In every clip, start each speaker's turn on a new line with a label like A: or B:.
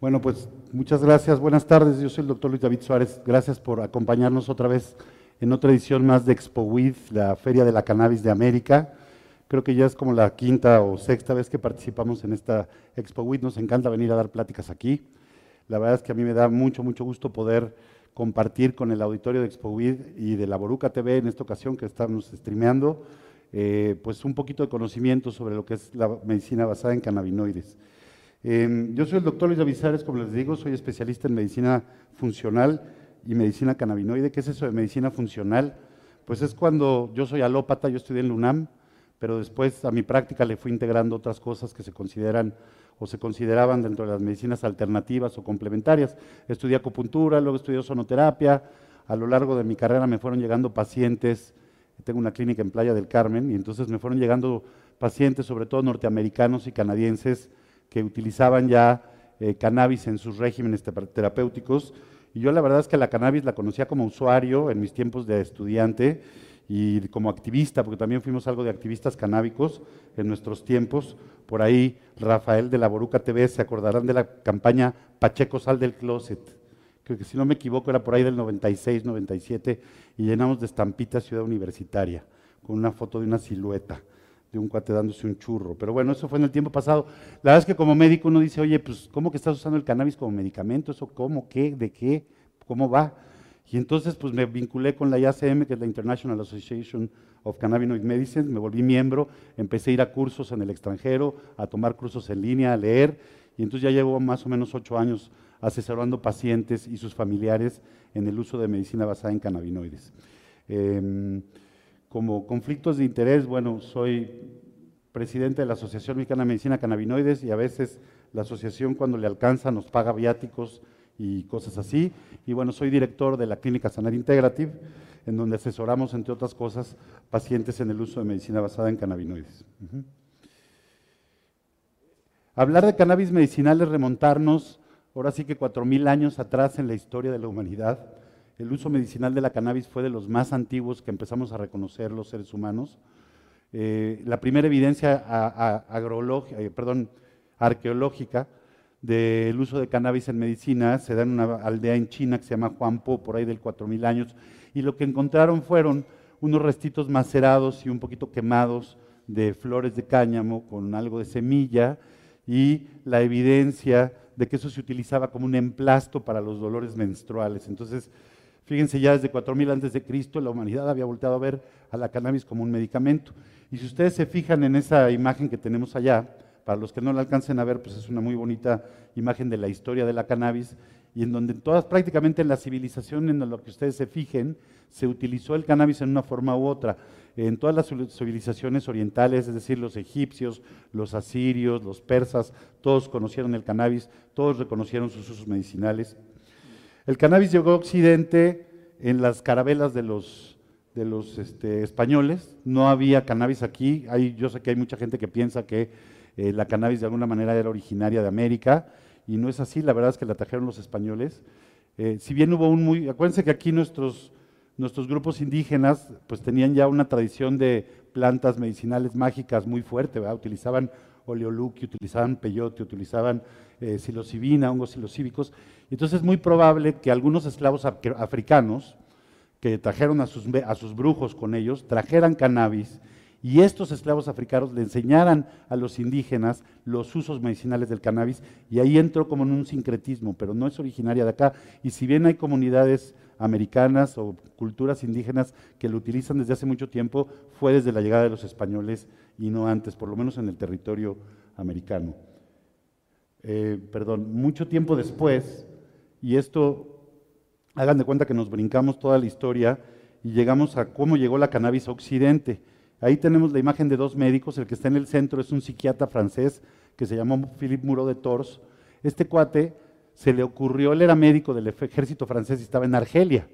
A: Bueno, pues muchas gracias. Buenas tardes. Yo soy el doctor Luis David Suárez. Gracias por acompañarnos otra vez en otra edición más de ExpoWID, la Feria de la Cannabis de América. Creo que ya es como la quinta o sexta vez que participamos en esta ExpoWID. Nos encanta venir a dar pláticas aquí. La verdad es que a mí me da mucho, mucho gusto poder compartir con el auditorio de ExpoWID y de la Boruca TV en esta ocasión que estamos streameando, eh, pues un poquito de conocimiento sobre lo que es la medicina basada en cannabinoides. Em, yo soy el doctor Luis Avisares, como les digo, soy especialista en medicina funcional y medicina cannabinoide. ¿Qué es eso de medicina funcional? Pues es cuando yo soy alópata, yo estudié en LUNAM, pero después a mi práctica le fui integrando otras cosas que se consideran o se consideraban dentro de las medicinas alternativas o complementarias. Estudié acupuntura, luego estudié sonoterapia. A lo largo de mi carrera me fueron llegando pacientes, tengo una clínica en Playa del Carmen, y entonces me fueron llegando pacientes, sobre todo norteamericanos y canadienses, que utilizaban ya eh, cannabis en sus regímenes terapéuticos. Y yo la verdad es que la cannabis la conocía como usuario en mis tiempos de estudiante y como activista, porque también fuimos algo de activistas canábicos en nuestros tiempos. Por ahí Rafael de la Boruca TV se acordarán de la campaña Pacheco Sal del Closet. Creo que si no me equivoco era por ahí del 96, 97 y llenamos de estampitas Ciudad Universitaria con una foto de una silueta de un cuate dándose un churro. Pero bueno, eso fue en el tiempo pasado. La verdad es que como médico uno dice, oye, pues ¿cómo que estás usando el cannabis como medicamento? ¿Eso cómo? ¿Qué? ¿De qué? ¿Cómo va? Y entonces pues me vinculé con la IACM, que es la International Association of Cannabinoid Medicine, me volví miembro, empecé a ir a cursos en el extranjero, a tomar cursos en línea, a leer, y entonces ya llevo más o menos ocho años asesorando pacientes y sus familiares en el uso de medicina basada en cannabinoides. Em, como conflictos de interés, bueno, soy presidente de la Asociación Mexicana de Medicina Cannabinoides y a veces la asociación cuando le alcanza nos paga viáticos y cosas así. Y bueno, soy director de la Clínica Sanar Integrative, en donde asesoramos, entre otras cosas, pacientes en el uso de medicina basada en cannabinoides. Hablar de cannabis medicinal es remontarnos, ahora sí que cuatro mil años atrás en la historia de la humanidad el uso medicinal de la cannabis fue de los más antiguos que empezamos a reconocer los seres humanos. Eh, la primera evidencia eh, arqueológica del uso de cannabis en medicina se da en una aldea en China que se llama Huangpo, por ahí del 4000 años, y lo que encontraron fueron unos restitos macerados y un poquito quemados de flores de cáñamo con algo de semilla y la evidencia de que eso se utilizaba como un emplasto para los dolores menstruales. Entonces, Fíjense, ya desde 4000 antes de Cristo la humanidad había volteado a ver a la cannabis como un medicamento. Y si ustedes se fijan en esa imagen que tenemos allá, para los que no la alcancen a ver, pues es una muy bonita imagen de la historia de la cannabis y en donde todas, prácticamente en la civilización en lo que ustedes se fijen, se utilizó el cannabis en una forma u otra. En todas las civilizaciones orientales, es decir, los egipcios, los asirios, los persas, todos conocieron el cannabis, todos reconocieron sus usos medicinales. El cannabis llegó a Occidente en las carabelas de los, este, españoles. No había cannabis aquí. Hay, yo sé que hay mucha gente que piensa que eh, la cannabis de alguna manera era originaria de América y no es así. La verdad es que la trajeron los españoles. Eh, si bien hubo un muy... Acuérdense que aquí nuestros, nuestros grupos indígenas pues tenían ya una tradición de plantas medicinales mágicas muy fuerte, ¿verdad? Utilizaban oleoluqui, utilizaban peyote, utilizaban eh, psilocibina, hongos psilocíbicos. Entonces es muy probable que algunos esclavos africanos que trajeron a sus, a sus brujos con ellos, trajeran cannabis y estos esclavos africanos le enseñaran a los indígenas los usos medicinales del cannabis y ahí entró como en un sincretismo, pero no es originaria de acá. Y si bien hay comunidades americanas o culturas indígenas que lo utilizan desde hace mucho tiempo, fue desde la llegada de los españoles y no antes, por lo menos en el territorio americano. Eh, perdón, mucho tiempo después, y esto, hagan de cuenta que nos brincamos toda la historia y llegamos a cómo llegó la cannabis a Occidente. Ahí tenemos la imagen de dos médicos, el que está en el centro es un psiquiatra francés que se llamó Philippe Muro de Tours. Este cuate se le ocurrió, él era médico del ejército francés y estaba en Argelia.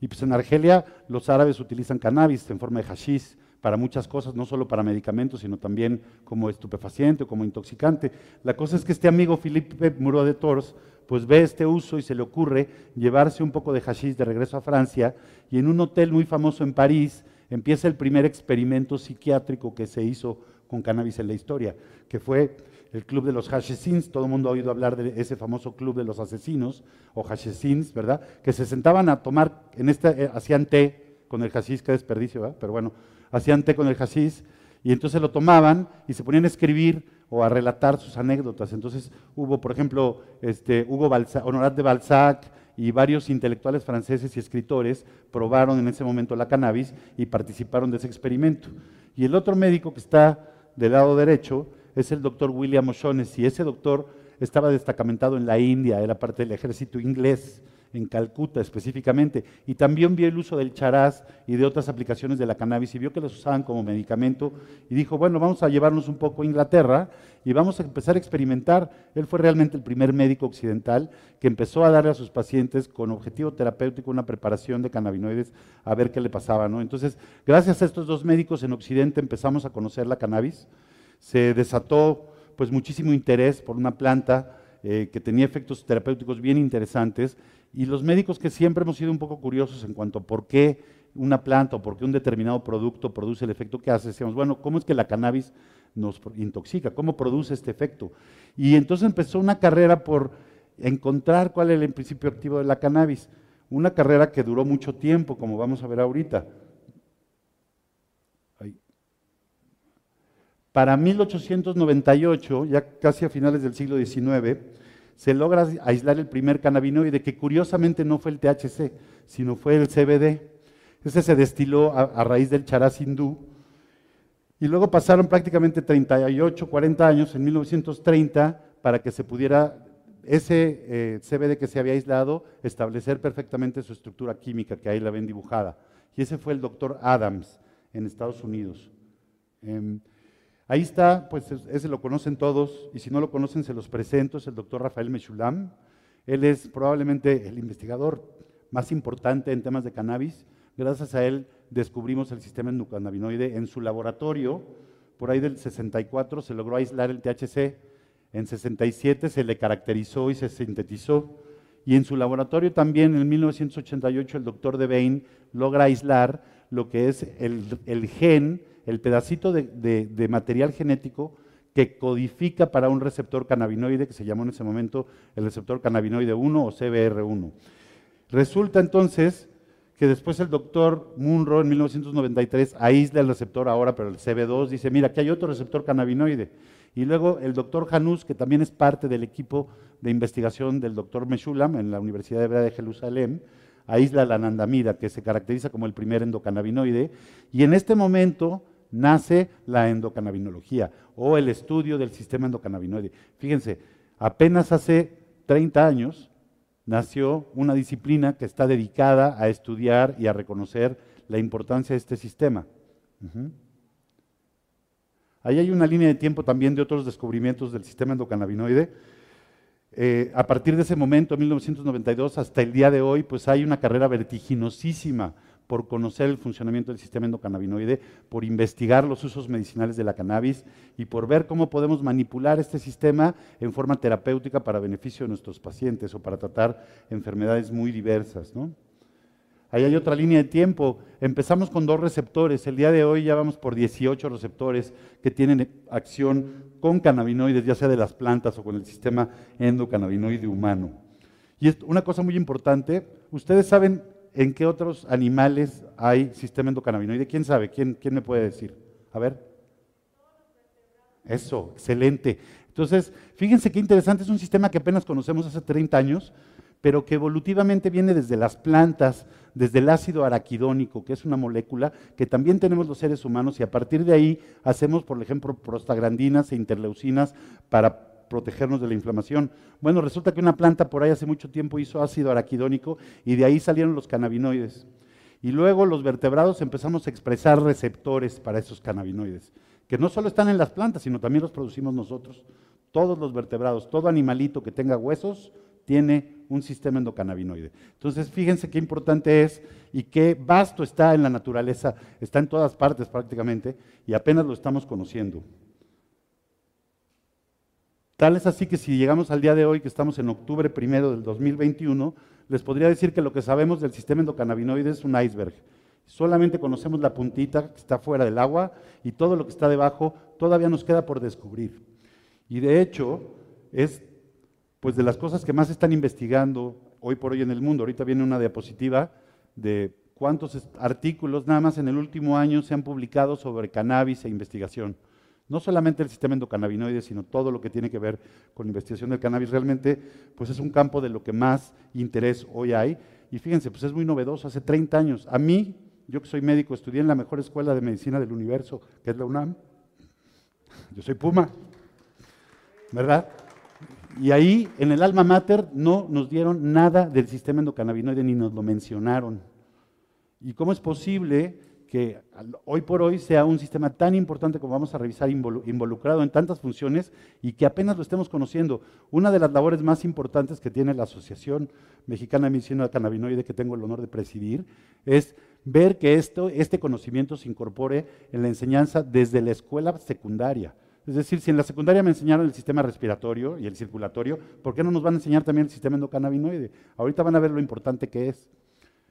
A: Y pues en Argelia los árabes utilizan cannabis en forma de hashish para muchas cosas, no solo para medicamentos, sino también como estupefaciente o como intoxicante. La cosa es que este amigo Philippe Muro de Tours pues ve este uso y se le ocurre llevarse un poco de hashish de regreso a Francia y en un hotel muy famoso en París empieza el primer experimento psiquiátrico que se hizo con cannabis en la historia, que fue el club de los hashesins, todo el mundo ha oído hablar de ese famoso club de los asesinos, o hashesins, ¿verdad? Que se sentaban a tomar, en este, eh, hacían té con el hashish, qué desperdicio, ¿verdad? Pero bueno, hacían té con el hashish, y entonces lo tomaban y se ponían a escribir o a relatar sus anécdotas. Entonces hubo, por ejemplo, este, Hugo Balzac, Honorat de Balzac y varios intelectuales franceses y escritores probaron en ese momento la cannabis y participaron de ese experimento. Y el otro médico que está del lado derecho es el doctor William O'Shaughnessy. Ese doctor estaba destacamentado en la India, era parte del ejército inglés, en Calcuta específicamente, y también vio el uso del charaz y de otras aplicaciones de la cannabis y vio que las usaban como medicamento y dijo, bueno, vamos a llevarnos un poco a Inglaterra y vamos a empezar a experimentar. Él fue realmente el primer médico occidental que empezó a darle a sus pacientes con objetivo terapéutico una preparación de cannabinoides a ver qué le pasaba. ¿no? Entonces, gracias a estos dos médicos en Occidente empezamos a conocer la cannabis se desató pues muchísimo interés por una planta eh, que tenía efectos terapéuticos bien interesantes y los médicos que siempre hemos sido un poco curiosos en cuanto a por qué una planta o por qué un determinado producto produce el efecto que hace, decíamos, bueno, ¿cómo es que la cannabis nos intoxica? ¿Cómo produce este efecto? Y entonces empezó una carrera por encontrar cuál era el principio activo de la cannabis, una carrera que duró mucho tiempo, como vamos a ver ahorita. Para 1898, ya casi a finales del siglo XIX, se logra aislar el primer cannabinoide, que curiosamente no fue el THC, sino fue el CBD. Ese se destiló a, raíz del charaz hindú. Y luego pasaron prácticamente 38, 40 años, en 1930, para que se pudiera ese eh, CBD que se había aislado establecer perfectamente su estructura química, que ahí la ven dibujada. Y ese fue el doctor Adams en Estados Unidos. Em, Ahí está, pues ese lo conocen todos, y si no lo conocen se los presento, es el doctor Rafael Mechulam. Él es probablemente el investigador más importante en temas de cannabis. Gracias a él descubrimos el sistema endocannabinoide en su laboratorio. Por ahí del 64 se logró aislar el THC, en 67 se le caracterizó y se sintetizó. Y en su laboratorio también, en 1988, el doctor Devane logra aislar lo que es el gen el pedacito de, material genético que codifica para un receptor cannabinoide que se llamó en ese momento el receptor cannabinoide 1 o CBR1. Resulta entonces que después el doctor Munro en 1993 aísla el receptor ahora, pero el CB2 dice, mira, aquí hay otro receptor cannabinoide. Y luego el doctor Janus, que también es parte del equipo de investigación del doctor Meshulam en la Universidad Hebrea de Jerusalén, aísla la anandamida, que se caracteriza como el primer endocannabinoide. Y en este momento nace la endocannabinología o el estudio del sistema endocannabinoide. Fíjense, apenas hace 30 años nació una disciplina que está dedicada a estudiar y a reconocer la importancia de este sistema. Ahí hay una línea de tiempo también de otros descubrimientos del sistema endocannabinoide. Eh, a partir de ese momento, 1992, hasta el día de hoy, pues hay una carrera vertiginosísima por conocer el funcionamiento del sistema endocannabinoide, por investigar los usos medicinales de la cannabis y por ver cómo podemos manipular este sistema en forma terapéutica para beneficio de nuestros pacientes o para tratar enfermedades muy diversas. Ahí hay otra línea de tiempo. Empezamos con dos receptores. El día de hoy ya vamos por 18 receptores que tienen acción con cannabinoides, ya sea de las plantas o con el sistema endocannabinoide humano. Y una cosa muy importante, ustedes saben ¿en qué otros animales hay sistema endocannabinoide? ¿Quién sabe? ¿Quién, quién me puede decir? A ver. Eso, excelente. Entonces, fíjense qué interesante, es un sistema que apenas conocemos hace 30 años, pero que evolutivamente viene desde las plantas, desde el ácido araquidónico, que es una molécula que también tenemos los seres humanos, y a partir de ahí hacemos, por ejemplo, prostaglandinas e interleucinas para protegernos de la inflamación. Bueno, resulta que una planta por ahí hace mucho tiempo hizo ácido araquidónico y de ahí salieron los cannabinoides. Y luego los vertebrados empezamos a expresar receptores para esos cannabinoides, que no solo están en las plantas, sino también los producimos nosotros. Todos los vertebrados, todo animalito que tenga huesos, tiene un sistema endocannabinoide. Entonces, fíjense qué importante es y qué vasto está en la naturaleza, está en todas partes prácticamente, y apenas lo estamos conociendo. Tal es así que si llegamos al día de hoy, que estamos en octubre primero del 2021, les podría decir que lo que sabemos del sistema endocannabinoide es un iceberg. Solamente conocemos la puntita que está fuera del agua y todo lo que está debajo todavía nos queda por descubrir. Y de hecho, es pues de las cosas que más están investigando hoy por hoy en el mundo. Ahorita viene una diapositiva de cuántos artículos nada más en el último año se han publicado sobre cannabis e investigación. No solamente el sistema endocannabinoide, sino todo lo que tiene que ver con investigación del cannabis. Realmente, pues es un campo de lo que más interés hoy hay. Y fíjense, pues es muy novedoso. Hace 30 años, a mí, yo que soy médico, estudié en la mejor escuela de medicina del universo, que es la UNAM. Yo soy Puma, ¿verdad? Y ahí, en el alma mater, no nos dieron nada del sistema endocannabinoide ni nos lo mencionaron. ¿Y cómo es posible que hoy por hoy sea un sistema tan importante como vamos a revisar, involucrado en tantas funciones y que apenas lo estemos conociendo? Una de las labores más importantes que tiene la Asociación Mexicana de Medicina Cannabinoide, que tengo el honor de presidir, es ver que esto, este conocimiento se incorpore en la enseñanza desde la escuela secundaria. Es decir, si en la secundaria me enseñaron el sistema respiratorio y el circulatorio, ¿por qué no nos van a enseñar también el sistema endocannabinoide? Ahorita van a ver lo importante que es.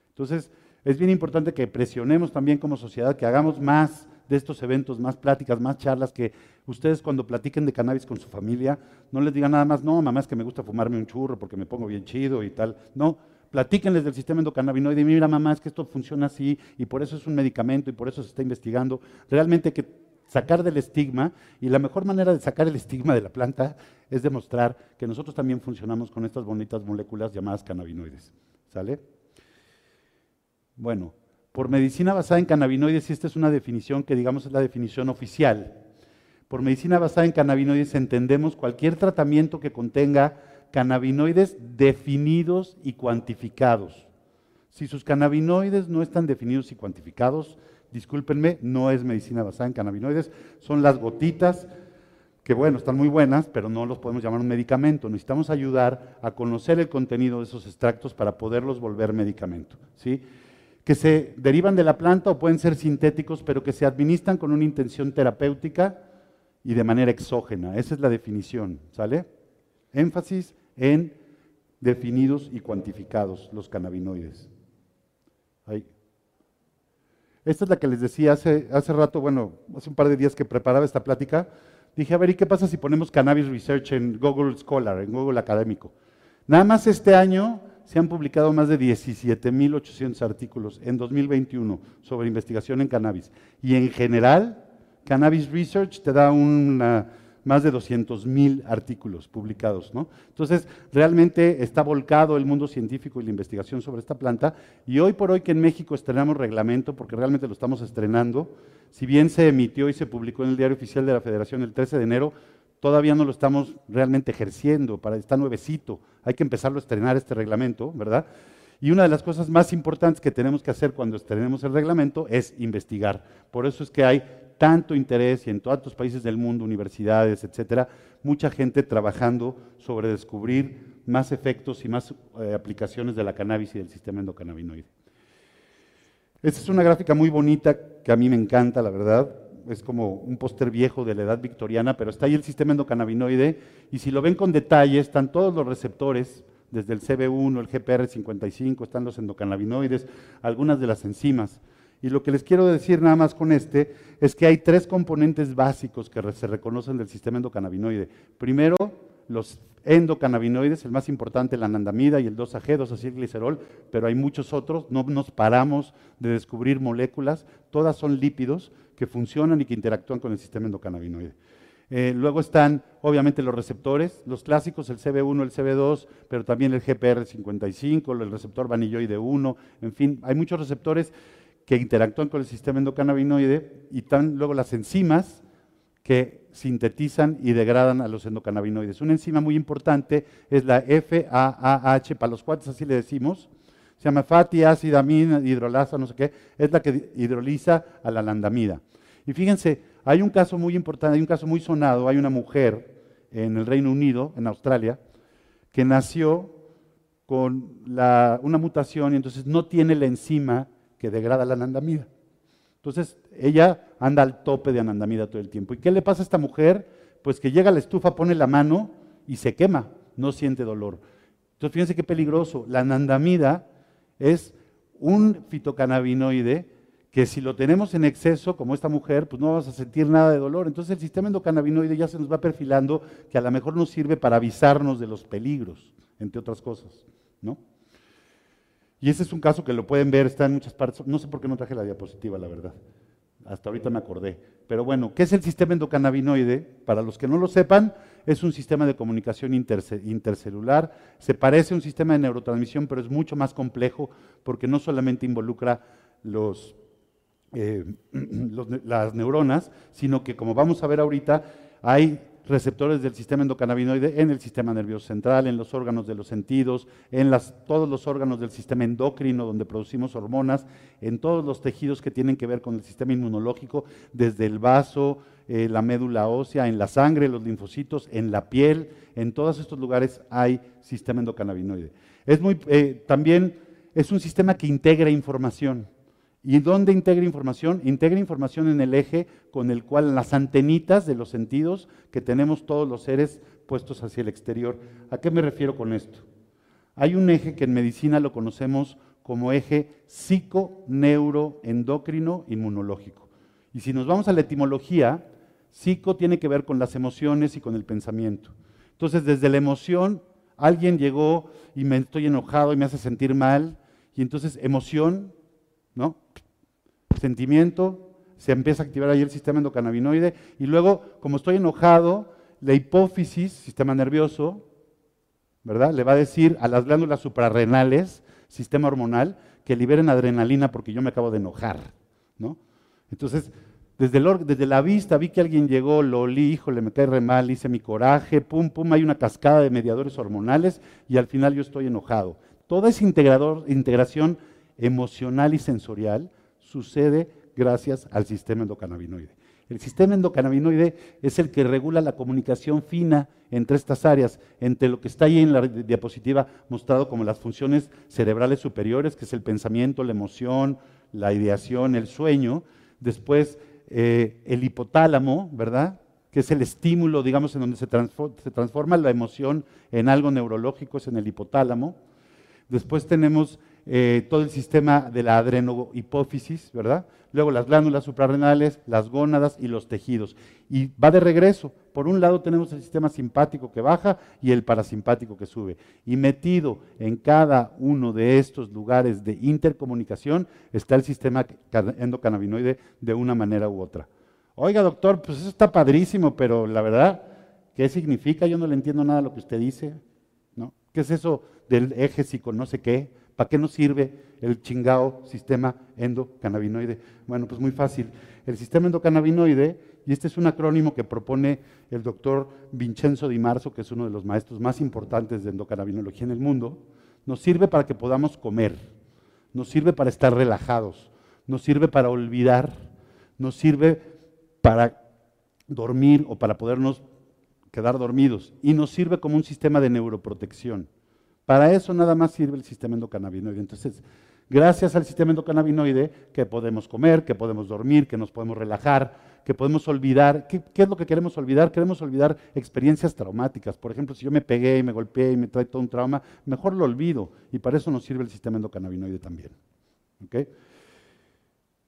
A: Entonces, es bien importante que presionemos también como sociedad, que hagamos más de estos eventos, más pláticas, más charlas, que ustedes cuando platiquen de cannabis con su familia, no les digan nada más, no, mamá, es que me gusta fumarme un churro porque me pongo bien chido y tal. No, platíquenles del sistema endocannabinoide, mira mamá, es que esto funciona así y por eso es un medicamento y por eso se está investigando. Realmente que sacar del estigma, y la mejor manera de sacar el estigma de la planta es demostrar que nosotros también funcionamos con estas bonitas moléculas llamadas cannabinoides. ¿Sale? Bueno, por medicina basada en cannabinoides, y esta es una definición que digamos es la definición oficial. Por medicina basada en cannabinoides entendemos cualquier tratamiento que contenga cannabinoides definidos y cuantificados. Si sus cannabinoides no están definidos y cuantificados, discúlpenme, no es medicina basada en cannabinoides, son las gotitas que bueno, están muy buenas, pero no los podemos llamar un medicamento. Necesitamos ayudar a conocer el contenido de esos extractos para poderlos volver medicamento. ¿sí? Que se derivan de la planta o pueden ser sintéticos, pero que se administran con una intención terapéutica y de manera exógena. Esa es la definición, ¿sale? Énfasis en definidos y cuantificados los cannabinoides. Ahí. Esta es la que les decía hace, hace rato, bueno, hace un par de días que preparaba esta plática. Dije, a ver, ¿y qué pasa si ponemos Cannabis Research en Google Scholar, en Google Académico? Nada más este año se han publicado más de 17.800 artículos en 2021 sobre investigación en cannabis. Y en general, Cannabis Research te da una más de 200 mil artículos publicados. ¿no? Entonces, realmente está volcado el mundo científico y la investigación sobre esta planta. Y hoy por hoy que en México estrenamos reglamento, porque realmente lo estamos estrenando, si bien se emitió y se publicó en el Diario Oficial de la Federación el 13 de enero, todavía no lo estamos realmente ejerciendo, para, está nuevecito, hay que empezarlo a estrenar este reglamento, ¿verdad? Y una de las cosas más importantes que tenemos que hacer cuando estrenemos el reglamento es investigar. Por eso es que hay tanto interés y en todos los países del mundo, universidades, etcétera, mucha gente trabajando sobre descubrir más efectos y más eh, aplicaciones de la cannabis y del sistema endocannabinoide. Esta es una gráfica muy bonita que a mí me encanta, la verdad. Es como un póster viejo de la edad victoriana, pero está ahí el sistema endocannabinoide y si lo ven con detalle, están todos los receptores, desde el CB1, el GPR55, están los endocannabinoides, algunas de las enzimas. Y lo que les quiero decir nada más con este es que hay tres componentes básicos que se reconocen del sistema endocannabinoide. Primero, los endocannabinoides, el más importante, la anandamida y el 2AG, 2-acilglicerol, pero hay muchos otros, no nos paramos de descubrir moléculas, todas son lípidos que funcionan y que interactúan con el sistema endocannabinoide. Eh, luego están, obviamente, los receptores, los clásicos, el CB1, el CB2, pero también el GPR55, el receptor vanilloide 1, en fin, hay muchos receptores que interactúan con el sistema endocannabinoide y están luego las enzimas que sintetizan y degradan a los endocannabinoides. Una enzima muy importante es la FAAH, para los cuates así le decimos, se llama fatty acid amine hidrolasa, no sé qué, es la que hidroliza a la landamida. Y fíjense, hay un caso muy importante, hay un caso muy sonado, hay una mujer en el Reino Unido, en Australia, que nació con una mutación y entonces no tiene la enzima que degrada la anandamida. Entonces, ella anda al tope de anandamida todo el tiempo. ¿Y qué le pasa a esta mujer? Pues que llega a la estufa, pone la mano y se quema, no siente dolor. Entonces, fíjense qué peligroso. La anandamida es un fitocannabinoide que si lo tenemos en exceso, como esta mujer, pues no vamos a sentir nada de dolor. Entonces el sistema endocannabinoide ya se nos va perfilando que a lo mejor nos sirve para avisarnos de los peligros, entre otras cosas, ¿no? Y ese es un caso que lo pueden ver, está en muchas partes. No sé por qué no traje la diapositiva, la verdad. Hasta ahorita me acordé. Pero bueno, ¿qué es el sistema endocannabinoide? Para los que no lo sepan, es un sistema de comunicación intercelular. Se parece a un sistema de neurotransmisión, pero es mucho más complejo porque no solamente involucra los, eh, las neuronas, sino que como vamos a ver ahorita, hay receptores del sistema endocannabinoide en el sistema nervioso central, en los órganos de los sentidos, en las, todos los órganos del sistema endocrino donde producimos hormonas, en todos los tejidos que tienen que ver con el sistema inmunológico, desde el vaso, eh, la médula ósea, en la sangre, los linfocitos, en la piel, en todos estos lugares hay sistema endocannabinoide. Es muy, eh, también es un sistema que integra información. ¿Y dónde integra información? Integra información en el eje con el cual las antenitas de los sentidos que tenemos todos los seres puestos hacia el exterior. ¿A qué me refiero con esto? Hay un eje que en medicina lo conocemos como eje psico-neuro-endocrino inmunológico. Y si nos vamos a la etimología, psico tiene que ver con las emociones y con el pensamiento. Entonces, desde la emoción, alguien llegó y me estoy enojado y me hace sentir mal, y entonces emoción ¿no? Sentimiento, se empieza a activar ahí el sistema endocannabinoide y luego, como estoy enojado, la hipófisis, sistema nervioso, ¿verdad? Le va a decir a las glándulas suprarrenales, sistema hormonal, que liberen adrenalina porque yo me acabo de enojar, ¿no? Entonces, desde, desde, la vista vi que alguien llegó, lo olí, híjole, me cae re mal, hice mi coraje, pum, pum, hay una cascada de mediadores hormonales y al final yo estoy enojado. Toda esa integrador, integración emocional y sensorial sucede gracias al sistema endocannabinoide. El sistema endocannabinoide es el que regula la comunicación fina entre estas áreas, entre lo que está ahí en la diapositiva mostrado como las funciones cerebrales superiores, que es el pensamiento, la emoción, la ideación, el sueño. Después eh, el hipotálamo, ¿verdad? Que es el estímulo, digamos, en donde se transforma la emoción en algo neurológico, es en el hipotálamo. Después tenemos eh, todo el sistema de la adrenohipófisis, ¿verdad? Luego las glándulas suprarrenales, las gónadas y los tejidos. Y va de regreso. Por un lado tenemos el sistema simpático que baja y el parasimpático que sube. Y metido en cada uno de estos lugares de intercomunicación está el sistema endocannabinoide de una manera u otra. Oiga, doctor, pues eso está padrísimo, pero la verdad, ¿qué significa? Yo no le entiendo nada lo que usted dice. ¿no? ¿Qué es eso del eje psico no sé qué? ¿Para qué nos sirve el chingao sistema endocannabinoide? Bueno, pues muy fácil. El sistema endocannabinoide, y este es un acrónimo que propone el doctor Vincenzo Di Marzo, que es uno de los maestros más importantes de endocannabinología en el mundo, nos sirve para que podamos comer, nos sirve para estar relajados, nos sirve para olvidar, nos sirve para dormir o para podernos quedar dormidos y nos sirve como un sistema de neuroprotección. Para eso nada más sirve el sistema endocannabinoide. Entonces, gracias al sistema endocannabinoide que podemos comer, que podemos dormir, que nos podemos relajar, que podemos olvidar. ¿Qué, es lo que queremos olvidar? Queremos olvidar experiencias traumáticas. Por ejemplo, si yo me pegué y me golpeé y me trae todo un trauma, mejor lo olvido. Y para eso nos sirve el sistema endocannabinoide también.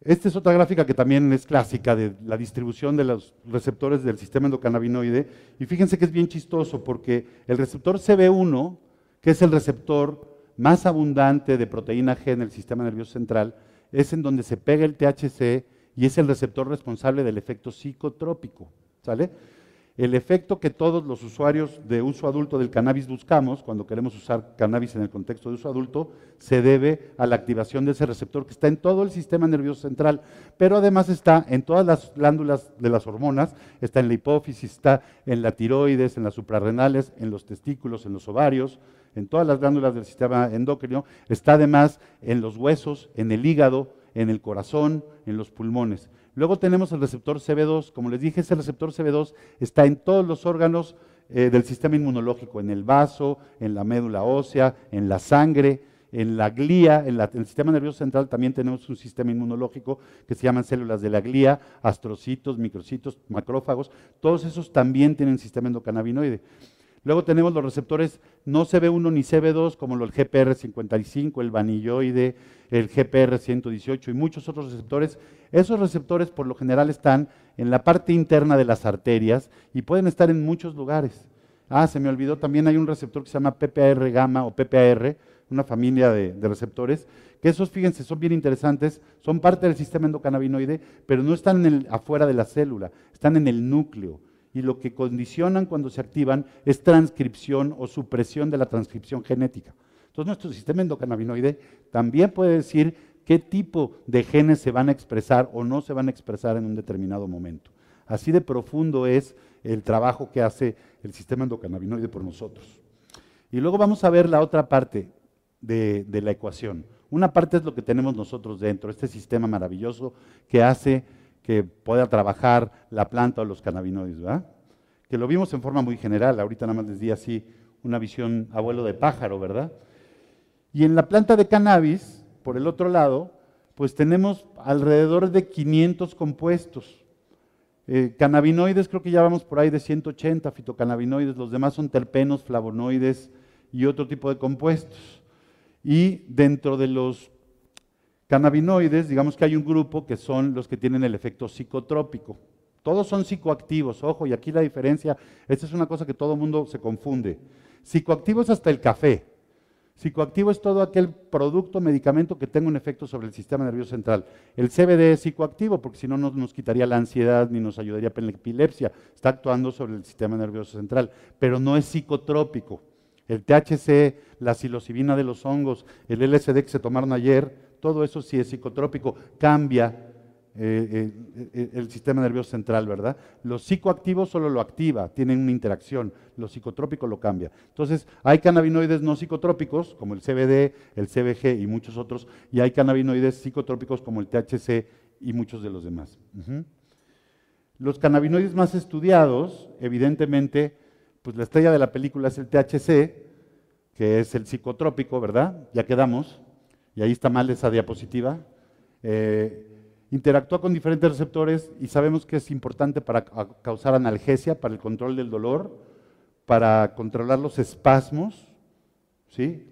A: Esta es otra gráfica que también es clásica de la distribución de los receptores del sistema endocannabinoide. Y fíjense que es bien chistoso porque el receptor CB1 que es el receptor más abundante de proteína G en el sistema nervioso central, es en donde se pega el THC y es el receptor responsable del efecto psicotrópico. ¿Sale? El efecto que todos los usuarios de uso adulto del cannabis buscamos cuando queremos usar cannabis en el contexto de uso adulto se debe a la activación de ese receptor que está en todo el sistema nervioso central, pero además está en todas las glándulas de las hormonas, está en la hipófisis, está en la tiroides, en las suprarrenales, en los testículos, en los ovarios, en todas las glándulas del sistema endocrino, está además en los huesos, en el hígado, en el corazón, en los pulmones. Luego tenemos el receptor CB2. Como les dije, ese receptor CB2 está en todos los órganos eh, del sistema inmunológico, en el vaso, en la médula ósea, en la sangre, en la glía, en, el sistema nervioso central también tenemos un sistema inmunológico que se llaman células de la glía, astrocitos, microcitos, macrófagos. Todos esos también tienen sistema endocannabinoide. Luego tenemos los receptores no CB1 ni CB2, como el GPR55, el vanilloide, el GPR118 y muchos otros receptores. Esos receptores por lo general están en la parte interna de las arterias y pueden estar en muchos lugares. Ah, se me olvidó, también hay un receptor que se llama PPAR gamma o PPAR, una familia de, receptores, que esos, fíjense, son bien interesantes, son parte del sistema endocannabinoide, pero no están en el, afuera de la célula, están en el núcleo y lo que condicionan cuando se activan es transcripción o supresión de la transcripción genética. Entonces nuestro sistema endocannabinoide también puede decir qué tipo de genes se van a expresar o no se van a expresar en un determinado momento. Así de profundo es el trabajo que hace el sistema endocannabinoide por nosotros. Y luego vamos a ver la otra parte de, de la ecuación. Una parte es lo que tenemos nosotros dentro, este sistema maravilloso que hace que pueda trabajar la planta o los cannabinoides, ¿verdad? Que lo vimos en forma muy general, ahorita nada más les di así una visión abuelo de pájaro, ¿verdad? Y en la planta de cannabis, por el otro lado, pues tenemos alrededor de 500 compuestos. Eh, cannabinoides, creo que ya vamos por ahí de 180 fitocannabinoides, los demás son terpenos, flavonoides y otro tipo de compuestos. Y dentro de los Cannabinoides, digamos que hay un grupo que son los que tienen el efecto psicotrópico. Todos son psicoactivos, ojo, y aquí la diferencia, esta es una cosa que todo mundo se confunde. Psicoactivo es hasta el café. Psicoactivo es todo aquel producto, medicamento que tenga un efecto sobre el sistema nervioso central. El CBD es psicoactivo porque si no nos quitaría la ansiedad ni nos ayudaría con la epilepsia. Está actuando sobre el sistema nervioso central, pero no es psicotrópico. El THC, la psilocibina de los hongos, el LSD que se tomaron ayer, todo eso sí es psicotrópico, cambia eh, eh, eh, el sistema nervioso central, ¿verdad? Los psicoactivos solo lo activa, tienen una interacción, lo psicotrópico lo cambia. Entonces, hay cannabinoides no psicotrópicos, como el CBD, el CBG y muchos otros, y hay cannabinoides psicotrópicos como el THC y muchos de los demás. Los cannabinoides más estudiados, evidentemente, pues la estrella de la película es el THC, que es el psicotrópico, ¿verdad? Ya quedamos y ahí está mal esa diapositiva, eh, interactúa con diferentes receptores y sabemos que es importante para causar analgesia, para el control del dolor, para controlar los espasmos, ¿sí?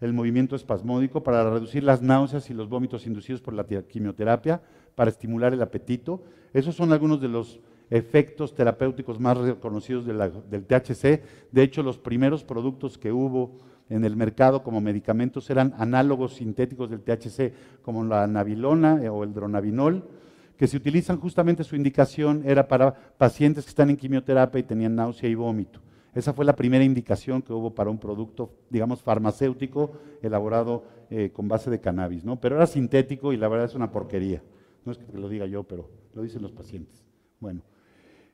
A: el movimiento espasmódico, para reducir las náuseas y los vómitos inducidos por la quimioterapia, para estimular el apetito. Esos son algunos de los efectos terapéuticos más reconocidos del THC. De hecho, los primeros productos que hubo en el mercado como medicamentos eran análogos sintéticos del THC, como la nabilona eh, o el dronabinol, que se utilizan justamente su indicación era para pacientes que están en quimioterapia y tenían náusea y vómito. Esa fue la primera indicación que hubo para un producto, digamos, farmacéutico elaborado eh, con base de cannabis, ¿no? Pero era sintético y la verdad es una porquería. No es que lo diga yo, pero lo dicen los pacientes. Bueno.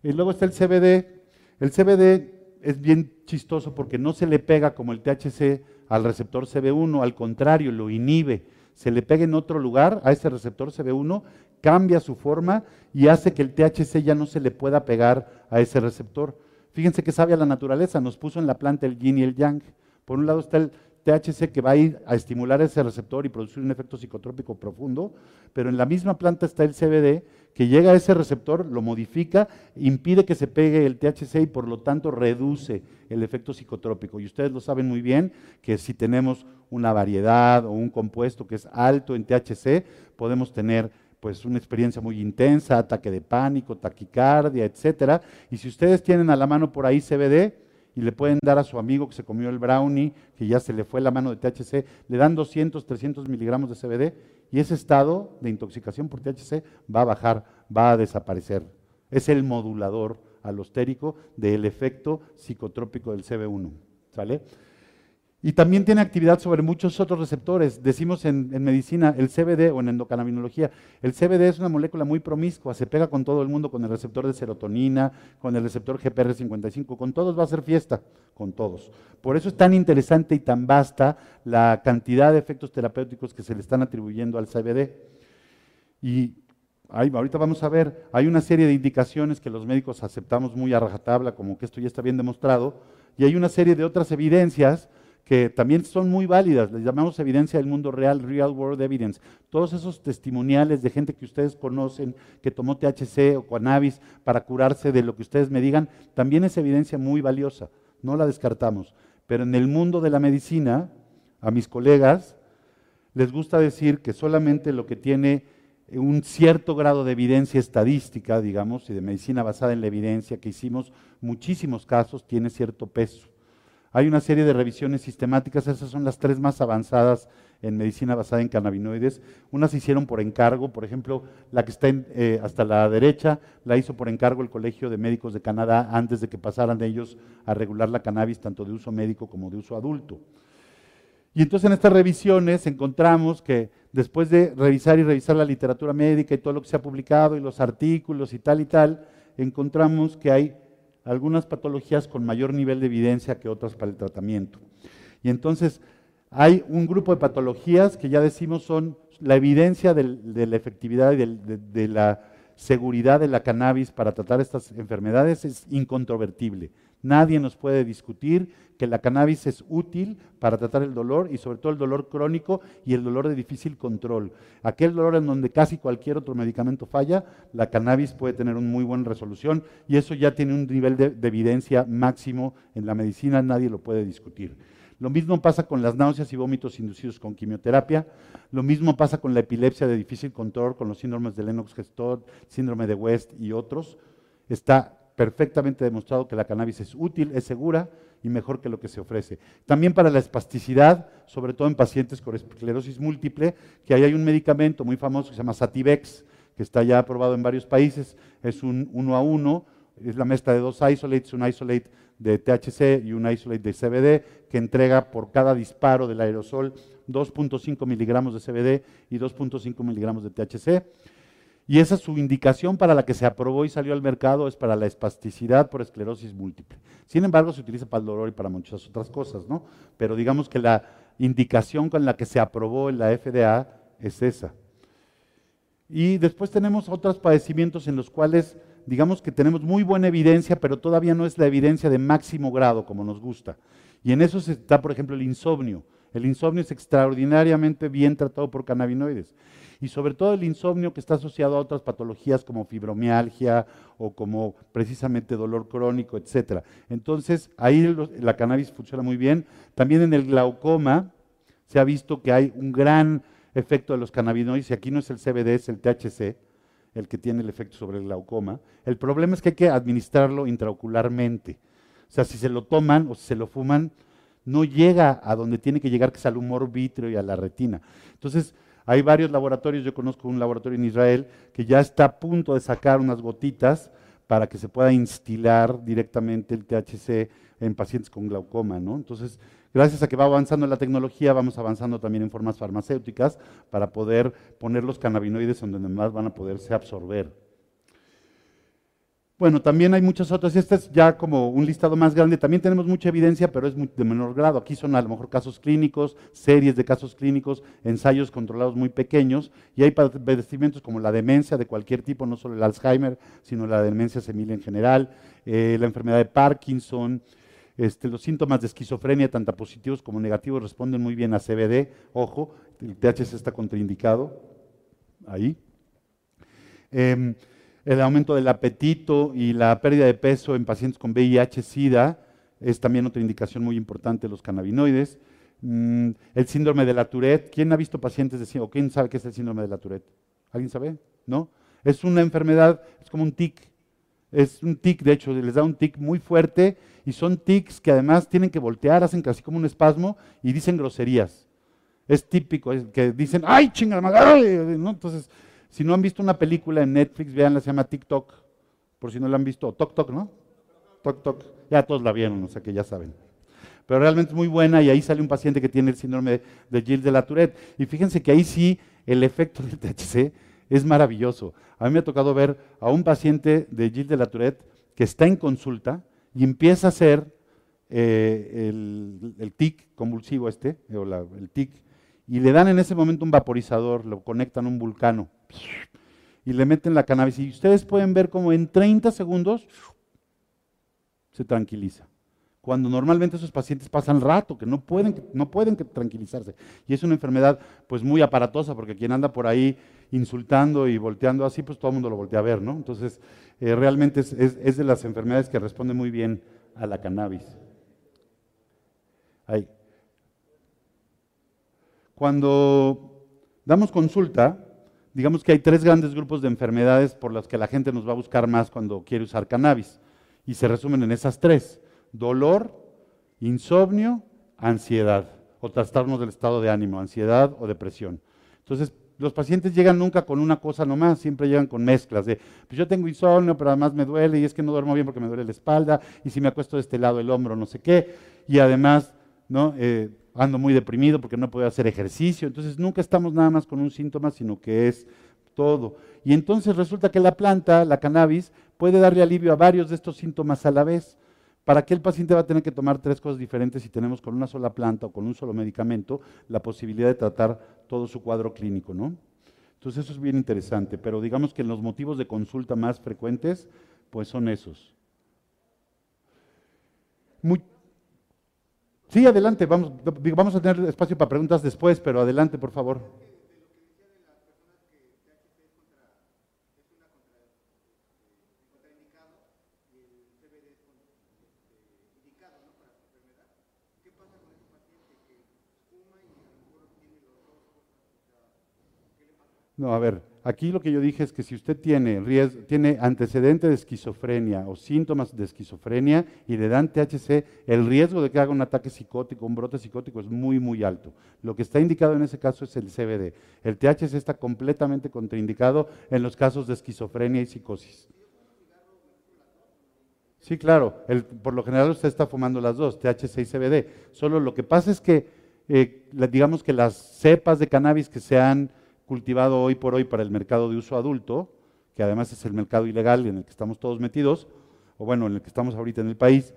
A: Y luego está el CBD. El CBD es bien chistoso porque no se le pega como el THC al receptor CB1, al contrario, lo inhibe. Se le pega en otro lugar a ese receptor CB1, cambia su forma y hace que el THC ya no se le pueda pegar a ese receptor. Fíjense que sabe a la naturaleza, nos puso en la planta el yin y el yang. Por un lado está el THC que va a ir a estimular ese receptor y producir un efecto psicotrópico profundo, pero en la misma planta está el CBD que llega a ese receptor, lo modifica, impide que se pegue el THC y por lo tanto reduce el efecto psicotrópico. Y ustedes lo saben muy bien que si tenemos una variedad o un compuesto que es alto en THC, podemos tener pues una experiencia muy intensa, ataque de pánico, taquicardia, etcétera. Y si ustedes tienen a la mano por ahí CBD, y le pueden dar a su amigo que se comió el brownie, que ya se le fue la mano de THC, le dan 200, 300 miligramos de CBD y ese estado de intoxicación por THC va a bajar, va a desaparecer. Es el modulador alostérico del efecto psicotrópico del CB1. ¿Sale? Y también tiene actividad sobre muchos otros receptores. Decimos en, medicina el CBD o en endocannabinología, el CBD es una molécula muy promiscua, se pega con todo el mundo, con el receptor de serotonina, con el receptor GPR55, con todos va a ser fiesta, con todos. Por eso es tan interesante y tan vasta la cantidad de efectos terapéuticos que se le están atribuyendo al CBD. Y ahorita vamos a ver, hay una serie de indicaciones que los médicos aceptamos muy a rajatabla, como que esto ya está bien demostrado, y hay una serie de otras evidencias que también son muy válidas, les llamamos evidencia del mundo real, real world evidence. Todos esos testimoniales de gente que ustedes conocen, que tomó THC o cannabis para curarse de lo que ustedes me digan, también es evidencia muy valiosa. no la descartamos. Pero en el mundo de la medicina, a mis colegas les gusta decir que solamente lo que tiene un cierto grado de evidencia estadística, digamos, y de medicina basada en la evidencia, que hicimos muchísimos casos, tiene cierto peso. Hay una serie de revisiones sistemáticas, esas son las tres más avanzadas en medicina basada en cannabinoides. Unas se hicieron por encargo, por ejemplo, la que está eh, hasta la derecha la hizo por encargo el Colegio de Médicos de Canadá antes de que pasaran ellos a regular la cannabis tanto de uso médico como de uso adulto. Y entonces en estas revisiones encontramos que después de revisar y revisar la literatura médica y todo lo que se ha publicado y los artículos y tal y tal, encontramos que hay algunas patologías con mayor nivel de evidencia que otras para el tratamiento. Y entonces hay un grupo de patologías que ya decimos son la evidencia de la efectividad y de, la seguridad de la cannabis para tratar estas enfermedades es incontrovertible. Nadie nos puede discutir que la cannabis es útil para tratar el dolor y sobre todo el dolor crónico y el dolor de difícil control. Aquel dolor en donde casi cualquier otro medicamento falla, la cannabis puede tener una muy buena resolución y eso ya tiene un nivel de evidencia máximo en la medicina, nadie lo puede discutir. Lo mismo pasa con las náuseas y vómitos inducidos con quimioterapia. Lo mismo pasa con la epilepsia de difícil control, con los síndromes de Lennox-Gastaut, síndrome de West y otros. Está perfectamente demostrado que la cannabis es útil, es segura y mejor que lo que se ofrece. También para la espasticidad, sobre todo en pacientes con esclerosis múltiple, que ahí hay un medicamento muy famoso que se llama Sativex, que está ya aprobado en varios países, es un uno a uno, es la mezcla de dos isolates, un isolate de THC y un isolate de CBD, que entrega por cada disparo del aerosol 2.5 miligramos de CBD y 2.5 miligramos de THC. Y esa es su indicación para la que se aprobó y salió al mercado, es para la espasticidad por esclerosis múltiple. Sin embargo, se utiliza para el dolor y para muchas otras cosas, ¿no? Pero digamos que la indicación con la que se aprobó en la FDA es esa. Y después tenemos otros padecimientos en los cuales digamos que tenemos muy buena evidencia, pero todavía no es la evidencia de máximo grado como nos gusta. Y en eso está, por ejemplo, el insomnio. El insomnio es extraordinariamente bien tratado por cannabinoides. Y sobre todo el insomnio que está asociado a otras patologías como fibromialgia o como precisamente dolor crónico, etc. Entonces, ahí la cannabis funciona muy bien. También en el glaucoma se ha visto que hay un gran efecto de los cannabinoides, y aquí no es el CBD, es el THC, el que tiene el efecto sobre el glaucoma. El problema es que hay que administrarlo intraocularmente. O sea, si se lo toman o si se lo fuman, no llega a donde tiene que llegar, que es al humor vítreo y a la retina. Entonces, hay varios laboratorios, yo conozco un laboratorio en Israel que ya está a punto de sacar unas gotitas para que se pueda instilar directamente el THC en pacientes con glaucoma, ¿no? Entonces, gracias a que va avanzando la tecnología, vamos avanzando también en formas farmacéuticas para poder poner los cannabinoides donde más van a poderse absorber. Bueno, también hay muchas otras, este es ya como un listado más grande, también tenemos mucha evidencia, pero es de menor grado. Aquí son a lo mejor casos clínicos, series de casos clínicos, ensayos controlados muy pequeños, y hay padecimientos como la demencia de cualquier tipo, no solo el Alzheimer, sino la demencia senil en general, eh, la enfermedad de Parkinson, este, los síntomas de esquizofrenia, tanto positivos como negativos, responden muy bien a CBD. Ojo, el THC está contraindicado. Ahí. Em, el aumento del apetito y la pérdida de peso en pacientes con VIH-Sida es también otra indicación muy importante de los cannabinoides. Mm, el síndrome de la Tourette. ¿Quién ha visto pacientes de o quién sabe qué es el síndrome de la Tourette? ¿Alguien sabe? ¿No? Es una enfermedad, es como un tic. Es un tic, de hecho, les da un tic muy fuerte y son tics que además tienen que voltear, hacen casi como un espasmo y dicen groserías. Es típico, es que dicen, ¡ay, chingada madre! ¿no? Entonces, si no han visto una película en Netflix, veanla, se llama TikTok, por si no la han visto, Tok Tok, ¿no? Tok Tok, ya todos la vieron, o sea que ya saben. Pero realmente es muy buena y ahí sale un paciente que tiene el síndrome de, Gilles de la Tourette. Y fíjense que ahí sí el efecto del THC es maravilloso. A mí me ha tocado ver a un paciente de Gilles de la Tourette que está en consulta y empieza a hacer eh, el, tic convulsivo este, o el tic, y le dan en ese momento un vaporizador, lo conectan a un vulcano y le meten la cannabis. Y ustedes pueden ver como en 30 segundos se tranquiliza. Cuando normalmente esos pacientes pasan rato, que no pueden, no pueden tranquilizarse. Y es una enfermedad pues muy aparatosa, porque quien anda por ahí insultando y volteando así, pues todo el mundo lo voltea a ver, ¿no? Entonces, eh, realmente es, de las enfermedades que responde muy bien a la cannabis. Ahí. Cuando damos consulta, digamos que hay tres grandes grupos de enfermedades por las que la gente nos va a buscar más cuando quiere usar cannabis. Y se resumen en esas tres. Dolor, insomnio, ansiedad o trastornos del estado de ánimo, ansiedad o depresión. Entonces, los pacientes llegan nunca con una cosa nomás, siempre llegan con mezclas de, pues yo tengo insomnio, pero además me duele y es que no duermo bien porque me duele la espalda y si me acuesto de este lado el hombro, no sé qué, y además, ¿no? Eh, ando muy deprimido porque no puedo hacer ejercicio. Entonces, nunca estamos nada más con un síntoma, sino que es todo. Y entonces resulta que la planta, la cannabis, puede darle alivio a varios de estos síntomas a la vez. ¿Para qué el paciente va a tener que tomar tres cosas diferentes si tenemos con una sola planta o con un solo medicamento la posibilidad de tratar todo su cuadro clínico, ¿no? Entonces eso es bien interesante, pero digamos que los motivos de consulta más frecuentes, pues son esos. Sí, adelante, vamos, vamos a tener espacio para preguntas después, pero adelante, por favor. No, a ver, aquí lo que yo dije es que si usted tiene, tiene antecedente de esquizofrenia o síntomas de esquizofrenia y le dan THC, el riesgo de que haga un ataque psicótico, un brote psicótico es muy, muy alto. Lo que está indicado en ese caso es el CBD. El THC está completamente contraindicado en los casos de esquizofrenia y psicosis. Sí, claro, por lo general usted está fumando las dos, THC y CBD. Solo lo que pasa es que, eh, digamos que las cepas de cannabis que se han cultivado hoy por hoy para el mercado de uso adulto, que además es el mercado ilegal en el que estamos todos metidos, o bueno, en el que estamos ahorita en el país,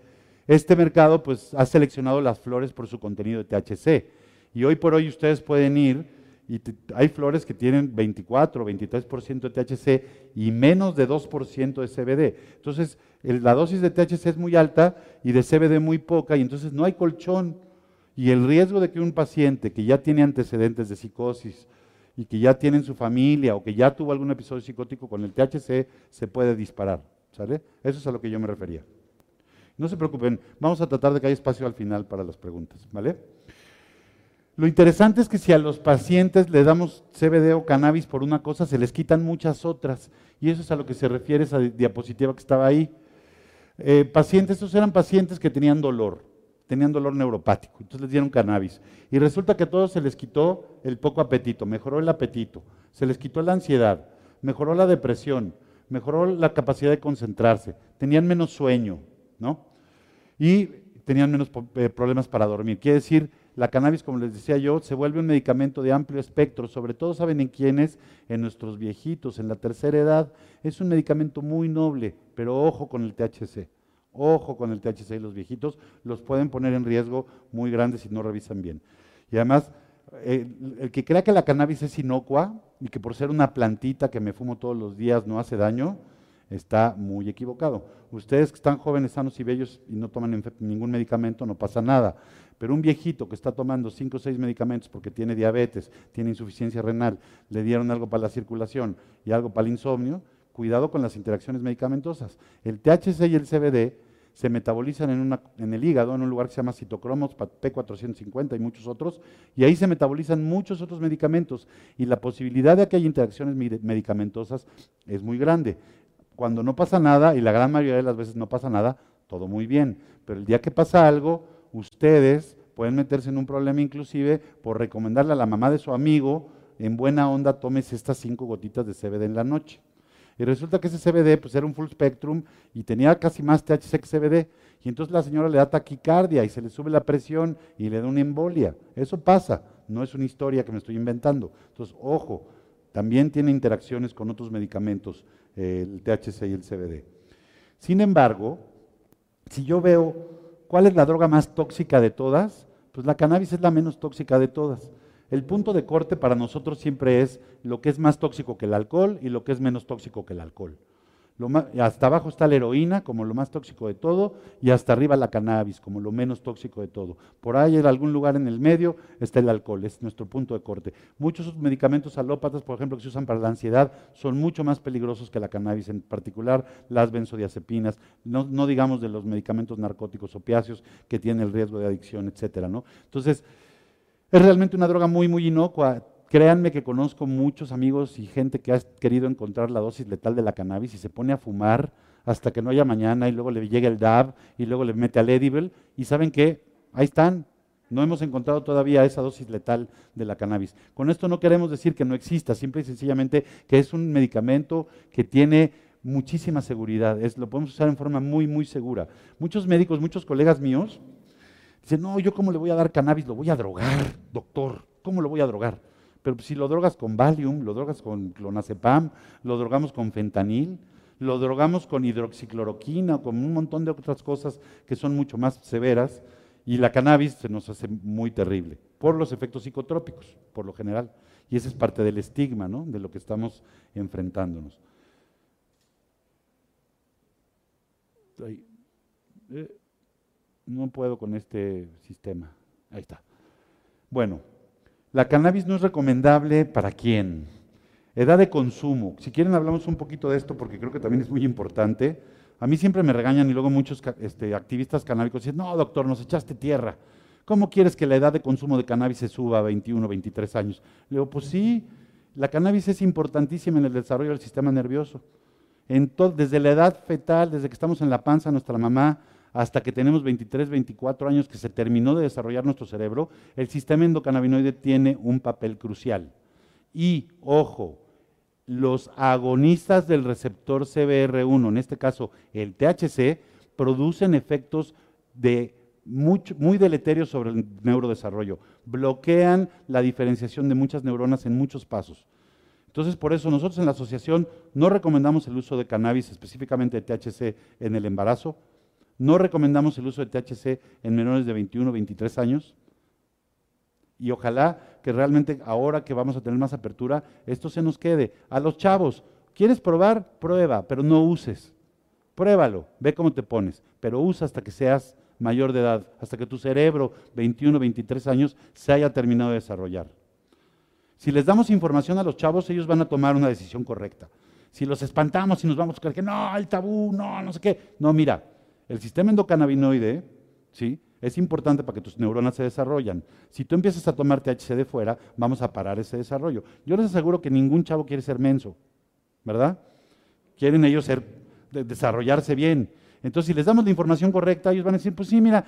A: este mercado pues ha seleccionado las flores por su contenido de THC. Y hoy por hoy ustedes pueden ir y hay flores que tienen 24 o 23% de THC y menos de 2% de CBD. Entonces, la dosis de THC es muy alta y de CBD muy poca y entonces no hay colchón. Y el riesgo de que un paciente que ya tiene antecedentes de psicosis y que ya tienen su familia o que ya tuvo algún episodio psicótico con el THC, se puede disparar. ¿Sale? Eso es a lo que yo me refería. No se preocupen, vamos a tratar de que haya espacio al final para las preguntas, ¿vale? Lo interesante es que si a los pacientes le damos CBD o cannabis por una cosa, se les quitan muchas otras. Y eso es a lo que se refiere esa diapositiva que estaba ahí. Eh, pacientes, estos eran pacientes que tenían dolor tenían dolor neuropático, entonces les dieron cannabis. Y resulta que a todos se les quitó el poco apetito, mejoró el apetito, se les quitó la ansiedad, mejoró la depresión, mejoró la capacidad de concentrarse, tenían menos sueño, ¿no? Y tenían menos eh, problemas para dormir. Quiere decir, la cannabis, como les decía yo, se vuelve un medicamento de amplio espectro, sobre todo saben en quiénes, en nuestros viejitos, en la tercera edad. Es un medicamento muy noble, pero ojo con el THC. Ojo con el THC y los viejitos, los pueden poner en riesgo muy grandes si no revisan bien. Y además, el, que crea que la cannabis es inocua y que por ser una plantita que me fumo todos los días no hace daño, está muy equivocado. Ustedes que están jóvenes, sanos y bellos y no toman ningún medicamento, no pasa nada. Pero un viejito que está tomando cinco o seis medicamentos porque tiene diabetes, tiene insuficiencia renal, le dieron algo para la circulación y algo para el insomnio, cuidado con las interacciones medicamentosas. El THC y el CBD se metabolizan en, en, el hígado, en un lugar que se llama citocromos, P450 y muchos otros, y ahí se metabolizan muchos otros medicamentos, y la posibilidad de que haya interacciones medicamentosas es muy grande. Cuando no pasa nada, y la gran mayoría de las veces no pasa nada, todo muy bien, pero el día que pasa algo, ustedes pueden meterse en un problema inclusive por recomendarle a la mamá de su amigo, en buena onda, tomes estas cinco gotitas de CBD en la noche. Y resulta que ese CBD pues, era un full spectrum y tenía casi más THC que CBD. Y entonces la señora le da taquicardia y se le sube la presión y le da una embolia. Eso pasa, no es una historia que me estoy inventando. Entonces, ojo, también tiene interacciones con otros medicamentos, eh, el THC y el CBD. Sin embargo, si yo veo cuál es la droga más tóxica de todas, pues la cannabis es la menos tóxica de todas. El punto de corte para nosotros siempre es lo que es más tóxico que el alcohol y lo que es menos tóxico que el alcohol. hasta abajo está la heroína como lo más tóxico de todo y hasta arriba la cannabis como lo menos tóxico de todo. Por ahí en algún lugar en el medio está el alcohol, es nuestro punto de corte. Muchos medicamentos alópatas, por ejemplo, que se usan para la ansiedad, son mucho más peligrosos que la cannabis, en particular las benzodiazepinas, no, no digamos de los medicamentos narcóticos opiáceos que tienen el riesgo de adicción, etcétera, ¿no? Entonces, es realmente una droga muy, muy inocua Créanme que conozco muchos amigos y gente que ha querido encontrar la dosis letal de la cannabis y se pone a fumar hasta que no haya mañana y luego le llega el DAB y luego le mete al Edible y saben que ahí están. No hemos encontrado todavía esa dosis letal de la cannabis. Con esto no queremos decir que no exista, simple y sencillamente que es un medicamento que tiene muchísima seguridad, es, lo podemos usar en forma muy, muy segura. Muchos médicos, muchos colegas míos dicen, no, yo cómo le voy a dar cannabis, lo voy a drogar, doctor, ¿cómo lo voy a drogar? Pero si lo drogas con Valium, lo drogas con clonazepam, lo drogamos con fentanil, lo drogamos con hidroxicloroquina, con un montón de otras cosas que son mucho más severas, y la cannabis se nos hace muy terrible por los efectos psicotrópicos, por lo general. Y ese es parte del estigma, ¿no? De lo que estamos enfrentándonos. Eh, no puedo con este sistema. Ahí está. Bueno, la cannabis no es recomendable para quién. Edad de consumo. Si quieren hablamos un poquito de esto porque creo que también es muy importante. A mí siempre me regañan y luego muchos este, activistas canábicos dicen, no, doctor, nos echaste tierra. ¿Cómo quieres que la edad de consumo de cannabis se suba a 21, 23 años? Le digo, pues sí, la cannabis es importantísima en el desarrollo del sistema nervioso. desde la edad fetal, desde que estamos en la panza nuestra mamá, hasta que tenemos 23, 24 años que se terminó de desarrollar nuestro cerebro, el sistema endocannabinoide tiene un papel crucial. Y, ojo, los agonistas del receptor CBR1, en este caso el THC, producen efectos de muy deleterios sobre el neurodesarrollo. Bloquean la diferenciación de muchas neuronas en muchos pasos. Entonces, por eso nosotros en la asociación no recomendamos el uso de cannabis, específicamente de THC, en el embarazo, no recomendamos el uso de THC en menores de 21 o 23 años. Y ojalá que realmente ahora que vamos a tener más apertura, esto se nos quede. A los chavos, ¿quieres probar? Prueba, pero no uses. Pruébalo, ve cómo te pones, pero usa hasta que seas mayor de edad, hasta que tu cerebro, 21 o 23 años, se haya terminado de desarrollar. Si les damos información a los chavos, ellos van a tomar una decisión correcta. Si los espantamos y nos vamos a creer que no, el tabú, no, no sé qué. No, mira, el sistema endocannabinoide, ¿sí? Es importante para que tus neuronas se desarrollen. Si tú empiezas a tomar THC de fuera, vamos a parar ese desarrollo. Yo les aseguro que ningún chavo quiere ser menso, ¿verdad? Quieren ellos desarrollarse bien. Entonces, si les damos la información correcta, ellos van a decir, pues sí, mira,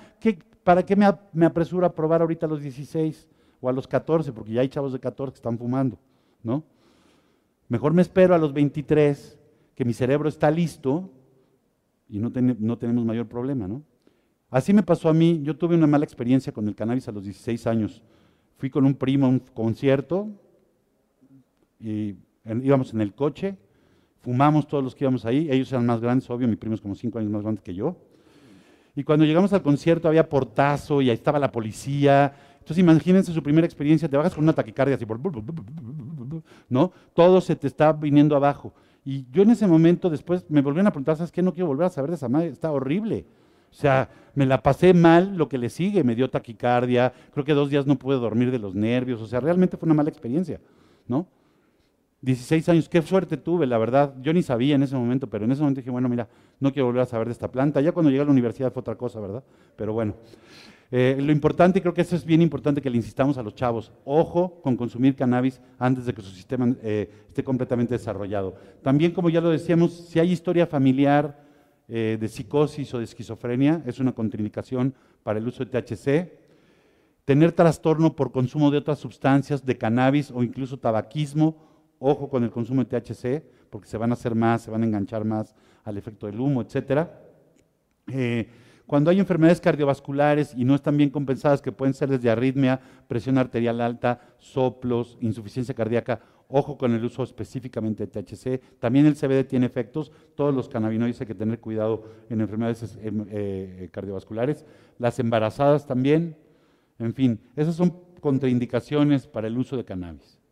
A: ¿para qué me, me apresuro a probar ahorita a los 16 o a los 14? Porque ya hay chavos de 14 que están fumando, ¿no? Mejor me espero a los 23, que mi cerebro está listo, y no, tenemos mayor problema, ¿no? Así me pasó a mí, yo tuve una mala experiencia con el cannabis a los 16 años. Fui con un primo a un concierto y íbamos en el coche, fumamos todos los que íbamos ahí, ellos eran más grandes, obvio, mi primo es como 5 años más grande que yo. Y cuando llegamos al concierto había portazo y ahí estaba la policía. Entonces imagínense su primera experiencia, te bajas con una taquicardia así, ¿no? Todo se te está viniendo abajo. Y yo en ese momento después me volvieron a preguntar, ¿sabes qué? No quiero volver a saber de esa madre, está horrible. O sea, me la pasé mal lo que le sigue, me dio taquicardia, creo que dos días no pude dormir de los nervios, o sea, realmente fue una mala experiencia, ¿no? 16 años, qué suerte tuve, la verdad. Yo ni sabía en ese momento, pero en ese momento dije, bueno, mira, no quiero volver a saber de esta planta. Ya cuando llegué a la universidad fue otra cosa, ¿verdad? Pero bueno. Eh, lo importante, creo que eso es bien importante que le insistamos a los chavos, ojo con consumir cannabis antes de que su sistema eh, esté completamente desarrollado. También, como ya lo decíamos, si hay historia familiar eh, de psicosis o de esquizofrenia, es una contraindicación para el uso de THC. Tener trastorno por consumo de otras sustancias, de cannabis o incluso tabaquismo, ojo con el consumo de THC, porque se van a hacer más, se van a enganchar más al efecto del humo, etcétera. Cuando hay enfermedades cardiovasculares y no están bien compensadas, que pueden ser desde arritmia, presión arterial alta, soplos, insuficiencia cardíaca, ojo con el uso específicamente de THC. También el CBD tiene efectos, todos los cannabinoides hay que tener cuidado en enfermedades em, eh, cardiovasculares. Las embarazadas también, en fin, esas son contraindicaciones para el uso de cannabis.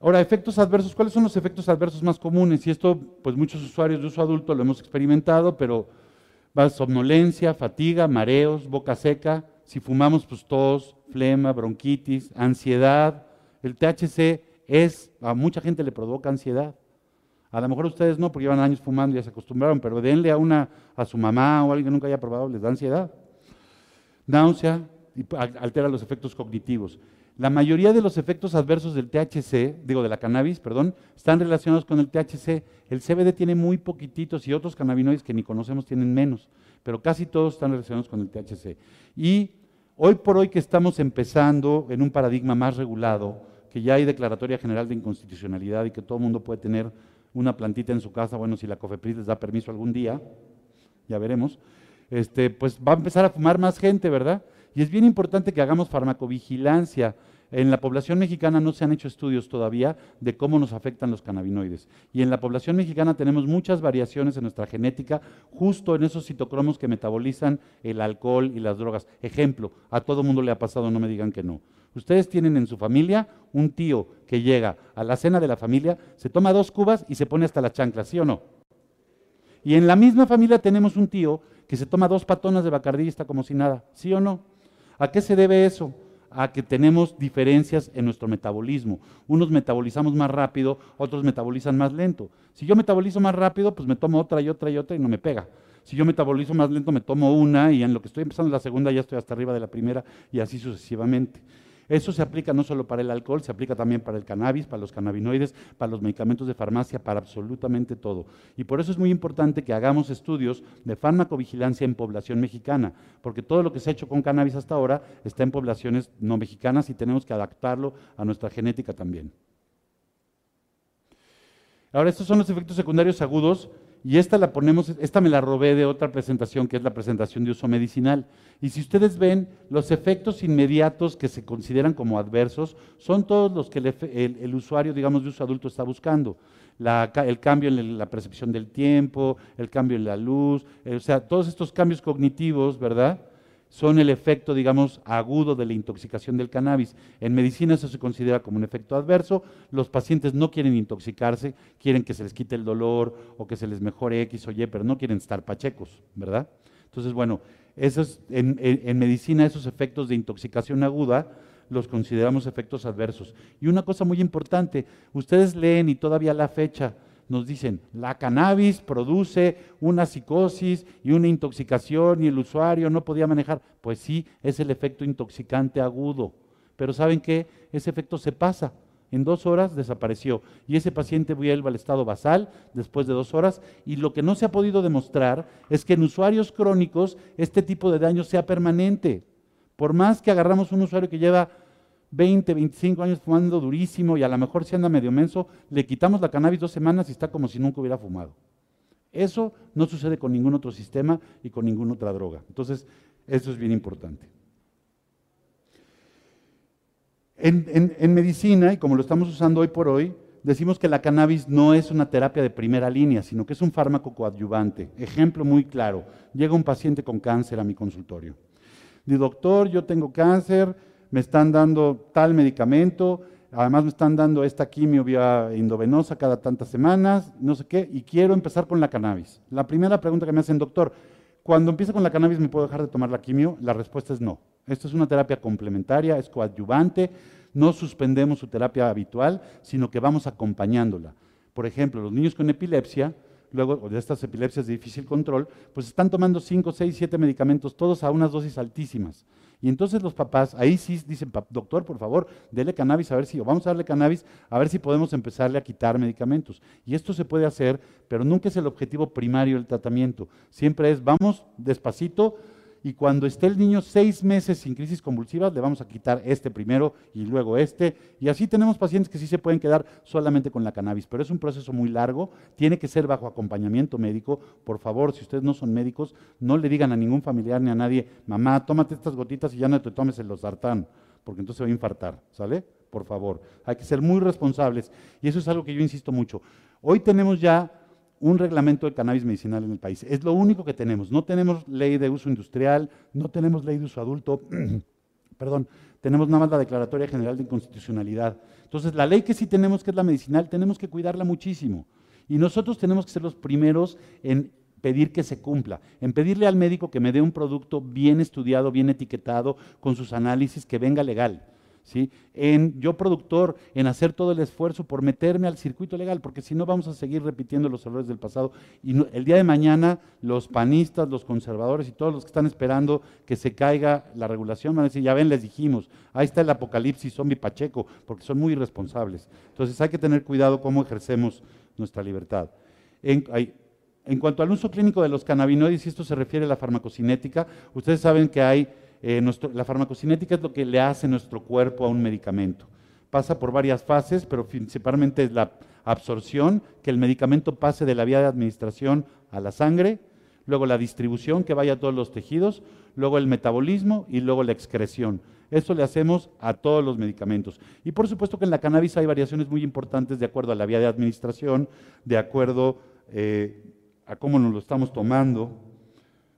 A: Ahora, efectos adversos, ¿cuáles son los efectos adversos más comunes? Y esto, pues muchos usuarios de uso adulto lo hemos experimentado, pero va somnolencia, fatiga, mareos, boca seca, si fumamos, pues tos, flema, bronquitis, ansiedad. El THC es, a mucha gente le provoca ansiedad. A lo mejor ustedes no, porque llevan años fumando y ya se acostumbraron, pero denle a una, a su mamá o a alguien que nunca haya probado, les da ansiedad. Náusea, y altera los efectos cognitivos. La mayoría de los efectos adversos del THC, digo de la cannabis, perdón, están relacionados con el THC. El CBD tiene muy poquititos y otros cannabinoides que ni conocemos tienen menos, pero casi todos están relacionados con el THC. Y hoy por hoy que estamos empezando en un paradigma más regulado, que ya hay declaratoria general de inconstitucionalidad y que todo el mundo puede tener una plantita en su casa, bueno, si la COFEPRIS les da permiso algún día, ya veremos, este, pues va a empezar a fumar más gente, ¿verdad? Y es bien importante que hagamos farmacovigilancia. En la población mexicana no se han hecho estudios todavía de cómo nos afectan los cannabinoides. Y en la población mexicana tenemos muchas variaciones en nuestra genética, justo en esos citocromos que metabolizan el alcohol y las drogas. Ejemplo, a todo mundo le ha pasado, no me digan que no. Ustedes tienen en su familia un tío que llega a la cena de la familia, se toma dos cubas y se pone hasta la chancla, ¿sí o no? Y en la misma familia tenemos un tío que se toma dos patonas de bacardista como si nada, ¿sí o no? ¿A qué se debe eso? A que tenemos diferencias en nuestro metabolismo. Unos metabolizamos más rápido, otros metabolizan más lento. Si yo metabolizo más rápido, pues me tomo otra y otra y otra y no me pega. Si yo metabolizo más lento, me tomo una y en lo que estoy empezando la segunda ya estoy hasta arriba de la primera y así sucesivamente. Eso se aplica no solo para el alcohol, se aplica también para el cannabis, para los cannabinoides, para los medicamentos de farmacia, para absolutamente todo. Y por eso es muy importante que hagamos estudios de farmacovigilancia en población mexicana, porque todo lo que se ha hecho con cannabis hasta ahora está en poblaciones no mexicanas y tenemos que adaptarlo a nuestra genética también. Ahora, estos son los efectos secundarios agudos y esta la ponemos, esta me la robé de otra presentación que es la presentación de uso medicinal. Y si ustedes ven, los efectos inmediatos que se consideran como adversos son todos los que el, usuario, digamos, de uso adulto está buscando. el cambio en la percepción del tiempo, el cambio en la luz, o sea, todos estos cambios cognitivos, ¿verdad? Son el efecto, digamos, agudo de la intoxicación del cannabis. En medicina eso se considera como un efecto adverso. Los pacientes no quieren intoxicarse, quieren que se les quite el dolor o que se les mejore X o Y, pero no quieren estar pachecos, ¿verdad? Entonces, bueno, esos, en, en medicina esos efectos de intoxicación aguda los consideramos efectos adversos. Y una cosa muy importante, ustedes leen y todavía la fecha, nos dicen, la cannabis produce una psicosis y una intoxicación y el usuario no podía manejar. Pues sí, es el efecto intoxicante agudo. Pero ¿saben qué? Ese efecto se pasa. En dos horas desapareció y ese paciente vuelve al estado basal después de dos horas y lo que no se ha podido demostrar es que en usuarios crónicos este tipo de daño sea permanente. Por más que agarramos un usuario que lleva 20, 25 años fumando durísimo y a lo mejor si anda medio menso, le quitamos la cannabis dos semanas y está como si nunca hubiera fumado. Eso no sucede con ningún otro sistema y con ninguna otra droga. Entonces, eso es bien importante. En, medicina, y como lo estamos usando hoy por hoy, decimos que la cannabis no es una terapia de primera línea, sino que es un fármaco coadyuvante. Ejemplo muy claro, llega un paciente con cáncer a mi consultorio. Dice, doctor, yo tengo cáncer, me están dando tal medicamento, además me están dando esta quimio vía endovenosa cada tantas semanas, no sé qué, y quiero empezar con la cannabis. La primera pregunta que me hacen, doctor, cuando empiece con la cannabis me puedo dejar de tomar la quimio? La respuesta es no. Esto es una terapia complementaria, es coadyuvante, no suspendemos su terapia habitual, sino que vamos acompañándola. Por ejemplo, los niños con epilepsia, luego de estas epilepsias de difícil control, pues están tomando 5, 6, 7 medicamentos, todos a unas dosis altísimas. Y entonces los papás, ahí sí dicen, doctor, por favor, dele cannabis a ver si, o vamos a darle cannabis a ver si podemos empezarle a quitar medicamentos. Y esto se puede hacer, pero nunca es el objetivo primario del tratamiento. Siempre es, vamos despacito, y cuando esté el niño seis meses sin crisis convulsivas, le vamos a quitar este primero y luego este. Y así tenemos pacientes que sí se pueden quedar solamente con la cannabis, pero es un proceso muy largo, tiene que ser bajo acompañamiento médico. Por favor, si ustedes no son médicos, no le digan a ningún familiar ni a nadie, mamá, tómate estas gotitas y ya no te tomes el losartán, porque entonces se va a infartar, ¿sale? Por favor, hay que ser muy responsables. Y eso es algo que yo insisto mucho. Hoy tenemos ya un reglamento de cannabis medicinal en el país. Es lo único que tenemos. No tenemos ley de uso industrial, no tenemos ley de uso adulto. perdón, tenemos nada más la Declaratoria General de Inconstitucionalidad. Entonces, la ley que sí tenemos, que es la medicinal, tenemos que cuidarla muchísimo. Y nosotros tenemos que ser los primeros en pedir que se cumpla, en pedirle al médico que me dé un producto bien estudiado, bien etiquetado, con sus análisis, que venga legal. ¿Sí? En yo productor, en hacer todo el esfuerzo por meterme al circuito legal, porque si no vamos a seguir repitiendo los errores del pasado. Y el día de mañana los panistas, los conservadores y todos los que están esperando que se caiga la regulación van a decir, ya ven, les dijimos, ahí está el apocalipsis zombie Pacheco, porque son muy irresponsables. Entonces hay que tener cuidado cómo ejercemos nuestra libertad. En, cuanto al uso clínico de los cannabinoides, y esto se refiere a la farmacocinética, ustedes saben que hay eh, la farmacocinética es lo que le hace nuestro cuerpo a un medicamento. Pasa por varias fases, pero principalmente es la absorción, que el medicamento pase de la vía de administración a la sangre, luego la distribución, que vaya a todos los tejidos, luego el metabolismo y luego la excreción. Eso le hacemos a todos los medicamentos. Y por supuesto que en la cannabis hay variaciones muy importantes de acuerdo a la vía de administración, de acuerdo eh, a cómo nos lo estamos tomando.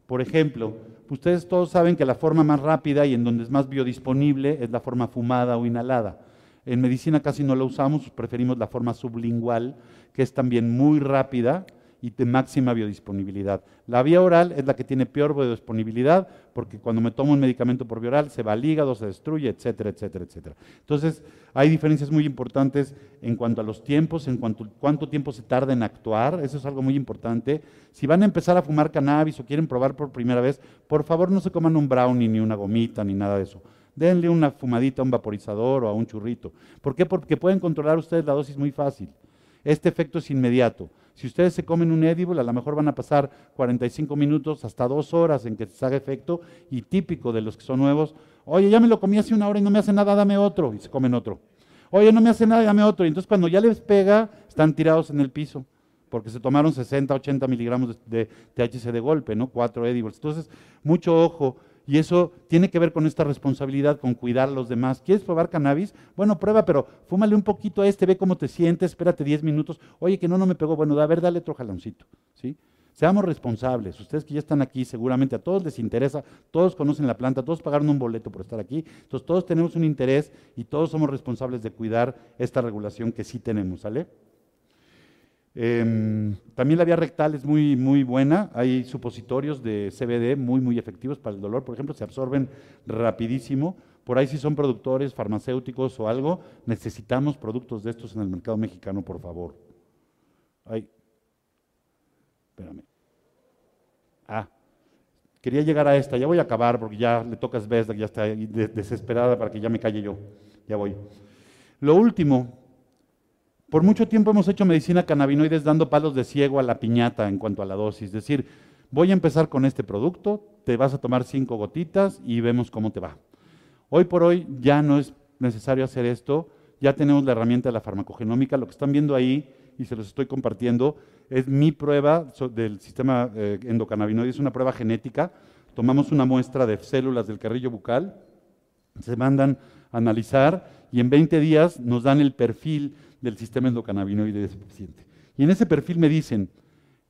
A: Por ejemplo, ustedes todos saben que la forma más rápida y en donde es más biodisponible es la forma fumada o inhalada. En medicina casi no la usamos, preferimos la forma sublingual, que es también muy rápida y de máxima biodisponibilidad. La vía oral es la que tiene peor biodisponibilidad porque cuando me tomo un medicamento por vía oral se va al hígado, se destruye, etcétera, etcétera, etcétera. Entonces, hay diferencias muy importantes en cuanto a los tiempos, en cuanto a cuánto tiempo se tarda en actuar, eso es algo muy importante. Si van a empezar a fumar cannabis o quieren probar por primera vez, por favor no se coman un brownie ni una gomita ni nada de eso denle una fumadita a un vaporizador o a un churrito. ¿Por qué? Porque pueden controlar ustedes la dosis muy fácil. Este efecto es inmediato. Si ustedes se comen un edible, a lo mejor van a pasar 45 minutos hasta dos horas en que se haga efecto y típico de los que son nuevos, oye, ya me lo comí hace una hora y no me hace nada, dame otro, y se comen otro. Oye, no me hace nada, dame otro. Y entonces cuando ya les pega, están tirados en el piso, porque se tomaron 60, 80 miligramos de, THC de golpe, ¿no? Cuatro edibles. Entonces, mucho ojo y eso tiene que ver con esta responsabilidad, con cuidar a los demás. ¿Quieres probar cannabis? Bueno, prueba, pero fúmale un poquito a este, ve cómo te sientes, espérate 10 minutos. Oye, que no, no me pegó. Bueno, a ver, dale otro jaloncito. ¿sí? Seamos responsables. Ustedes que ya están aquí, seguramente a todos les interesa, todos conocen la planta, todos pagaron un boleto por estar aquí. Entonces, todos tenemos un interés y todos somos responsables de cuidar esta regulación que sí tenemos, ¿sale? Em, también la vía rectal es muy, muy buena. Hay supositorios de CBD muy, muy efectivos para el dolor. Por ejemplo, se absorben rapidísimo. Por ahí si son productores farmacéuticos o algo, necesitamos productos de estos en el mercado mexicano, por favor. Ay, espérame. Ah, quería llegar a esta. Ya voy a acabar porque ya le tocas Vesda, ya está desesperada para que ya me calle yo. Ya voy. Lo último, por mucho tiempo hemos hecho medicina cannabinoides dando palos de ciego a la piñata en cuanto a la dosis. Es decir, voy a empezar con este producto, te vas a tomar cinco gotitas y vemos cómo te va. Hoy por hoy ya no es necesario hacer esto, ya tenemos la herramienta de la farmacogenómica. Lo que están viendo ahí, y se los estoy compartiendo, es mi prueba del sistema eh, endocannabinoide, es una prueba genética. Tomamos una muestra de células del carrillo bucal, se mandan a analizar y en 20 días nos dan el perfil del sistema endocannabinoide de ese paciente. Y en ese perfil me dicen,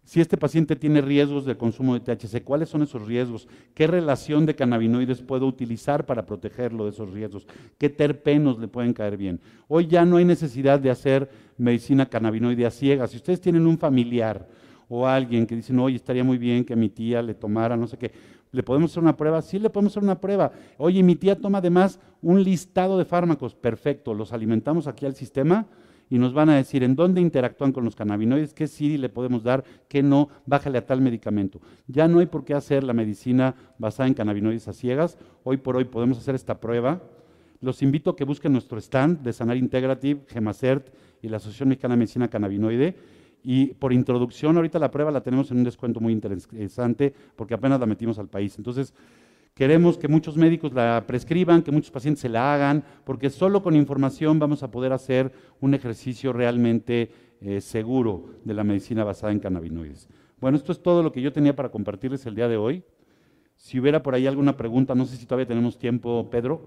A: si este paciente tiene riesgos de consumo de THC, ¿cuáles son esos riesgos? ¿Qué relación de cannabinoides puedo utilizar para protegerlo de esos riesgos? ¿Qué terpenos le pueden caer bien? Hoy ya no hay necesidad de hacer medicina cannabinoide a ciegas. Si ustedes tienen un familiar o alguien que dicen, oye, estaría muy bien que mi tía le tomara, no sé qué, ¿le podemos hacer una prueba? Sí, le podemos hacer una prueba. Oye, mi tía toma además un listado de fármacos, perfecto, los alimentamos aquí al sistema y nos van a decir en dónde interactúan con los cannabinoides, qué sí le podemos dar, qué no, bájale a tal medicamento. Ya no hay por qué hacer la medicina basada en cannabinoides a ciegas. Hoy por hoy podemos hacer esta prueba. Los invito a que busquen nuestro stand de Sanar Integrative, Gemacert y la Asociación Mexicana de Medicina Cannabinoide. Y por introducción, ahorita la prueba la tenemos en un descuento muy interesante porque apenas la metimos al país. Entonces, Queremos que muchos médicos la prescriban, que muchos pacientes se la hagan, porque solo con información vamos a poder hacer un ejercicio realmente eh, seguro de la medicina basada en cannabinoides. Bueno, esto es todo lo que yo tenía para compartirles el día de hoy. Si hubiera por ahí alguna pregunta, no sé si todavía tenemos tiempo, Pedro.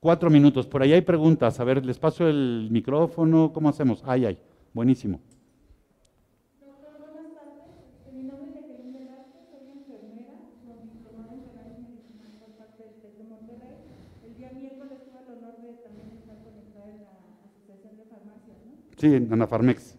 A: Cuatro minutos, por ahí hay preguntas. A ver, les paso el micrófono, ¿cómo hacemos? Ay, ay, buenísimo. Sí, en Anafarmex.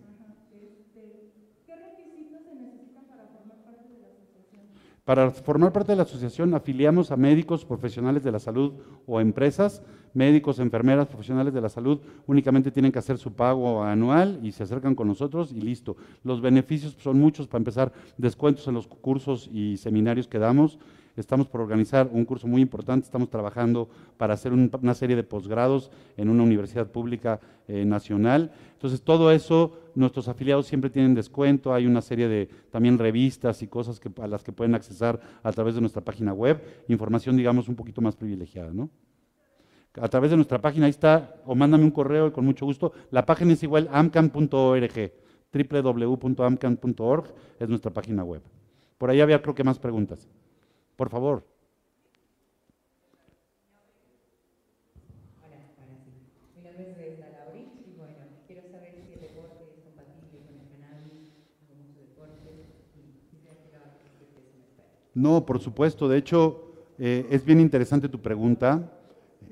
A: Para formar parte de la asociación afiliamos a médicos, profesionales de la salud o empresas, médicos, enfermeras, profesionales de la salud, únicamente tienen que hacer su pago anual y se acercan con nosotros y listo. Los beneficios son muchos, para empezar, descuentos en los cursos y seminarios que damos, Estamos por organizar un curso muy importante, estamos trabajando para hacer una serie de posgrados en una universidad pública eh, nacional. Entonces, todo eso, nuestros afiliados siempre tienen descuento, hay una serie de también revistas y cosas a las que pueden accesar a través de nuestra página web, información, digamos, un poquito más privilegiada, ¿no? A través de nuestra página, ahí está, o mándame un correo con mucho gusto. La página es igual amcan.org, www.amcan.org es nuestra página web. Por ahí había creo que más preguntas. Por favor.
B: Hola, ahora sí. Mi nombre es Brenda Laurich y bueno, quiero saber si el deporte es compatible con el cannabis, hago mucho deporte y quisiera que lo
A: No, por supuesto. De hecho, eh, es bien interesante tu pregunta.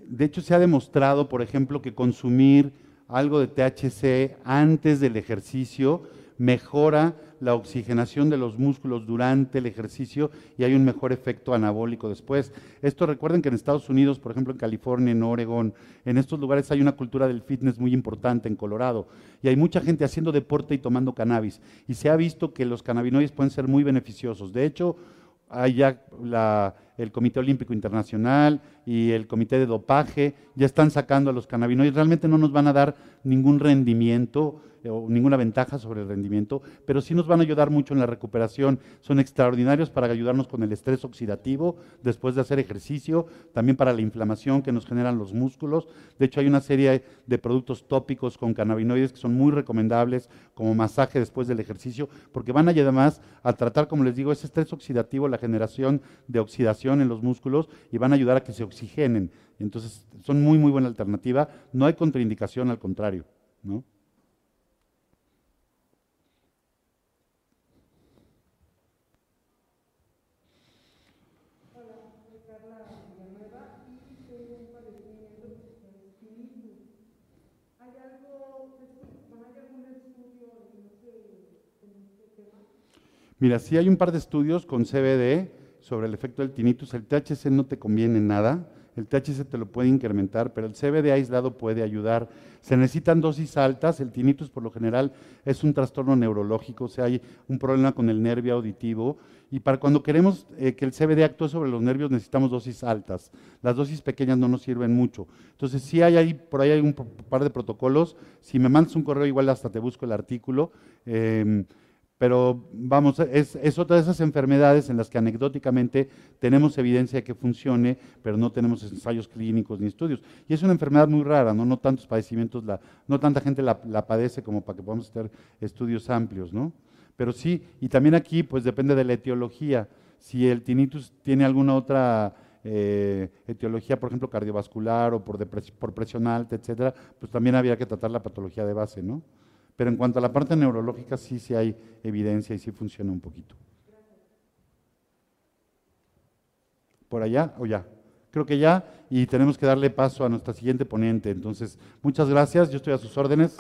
A: De hecho, se ha demostrado, por ejemplo, que consumir algo de THC antes del ejercicio mejora la oxigenación de los músculos durante el ejercicio y hay un mejor efecto anabólico después. Esto recuerden que en Estados Unidos, por ejemplo en California, en Oregon, en estos lugares hay una cultura del fitness muy importante en Colorado y hay mucha gente haciendo deporte y tomando cannabis y se ha visto que los cannabinoides pueden ser muy beneficiosos. De hecho, hay ya el Comité Olímpico Internacional y el Comité de Dopaje ya están sacando a los cannabinoides. Realmente no nos van a dar ningún rendimiento eh, o ninguna ventaja sobre el rendimiento, pero sí nos van a ayudar mucho en la recuperación. Son extraordinarios para ayudarnos con el estrés oxidativo después de hacer ejercicio, también para la inflamación que nos generan los músculos. De hecho, hay una serie de productos tópicos con cannabinoides que son muy recomendables como masaje después del ejercicio, porque van a además a tratar, como les digo, ese estrés oxidativo, la generación de oxidación en los músculos y van a ayudar a que se oxigenen. Entonces, son muy, muy buena alternativa. No hay contraindicación, al contrario. ¿no? Mira, sí hay un par de estudios con CBD sobre el efecto del tinnitus. El THC no te conviene nada. El THC te lo puede incrementar, pero el CBD aislado puede ayudar. Se necesitan dosis altas. El tinnitus, por lo general, es un trastorno neurológico, o sea, hay un problema con el nervio auditivo. Y para cuando queremos eh, que el CBD actúe sobre los nervios, necesitamos dosis altas. Las dosis pequeñas no nos sirven mucho. Entonces, sí hay por ahí hay un par de protocolos. Si me mandas un correo, igual hasta te busco el artículo. Em, pero vamos, es, otra de esas enfermedades en las que anecdóticamente tenemos evidencia de que funcione, pero no tenemos ensayos clínicos ni estudios. Y es una enfermedad muy rara, no, no tantos padecimientos, la, no tanta gente la, padece como para que podamos hacer estudios amplios, ¿no? Pero sí, y también aquí pues depende de la etiología. Si el tinnitus tiene alguna otra eh, etiología, por ejemplo, cardiovascular o por, por presión alta, etcétera, pues también habría que tratar la patología de base, ¿no? Pero en cuanto a la parte neurológica, sí, sí hay evidencia y sí funciona un poquito. ¿Por allá o ya? Creo que ya, y tenemos que darle paso a nuestra siguiente ponente. Entonces, muchas gracias, yo estoy a sus órdenes.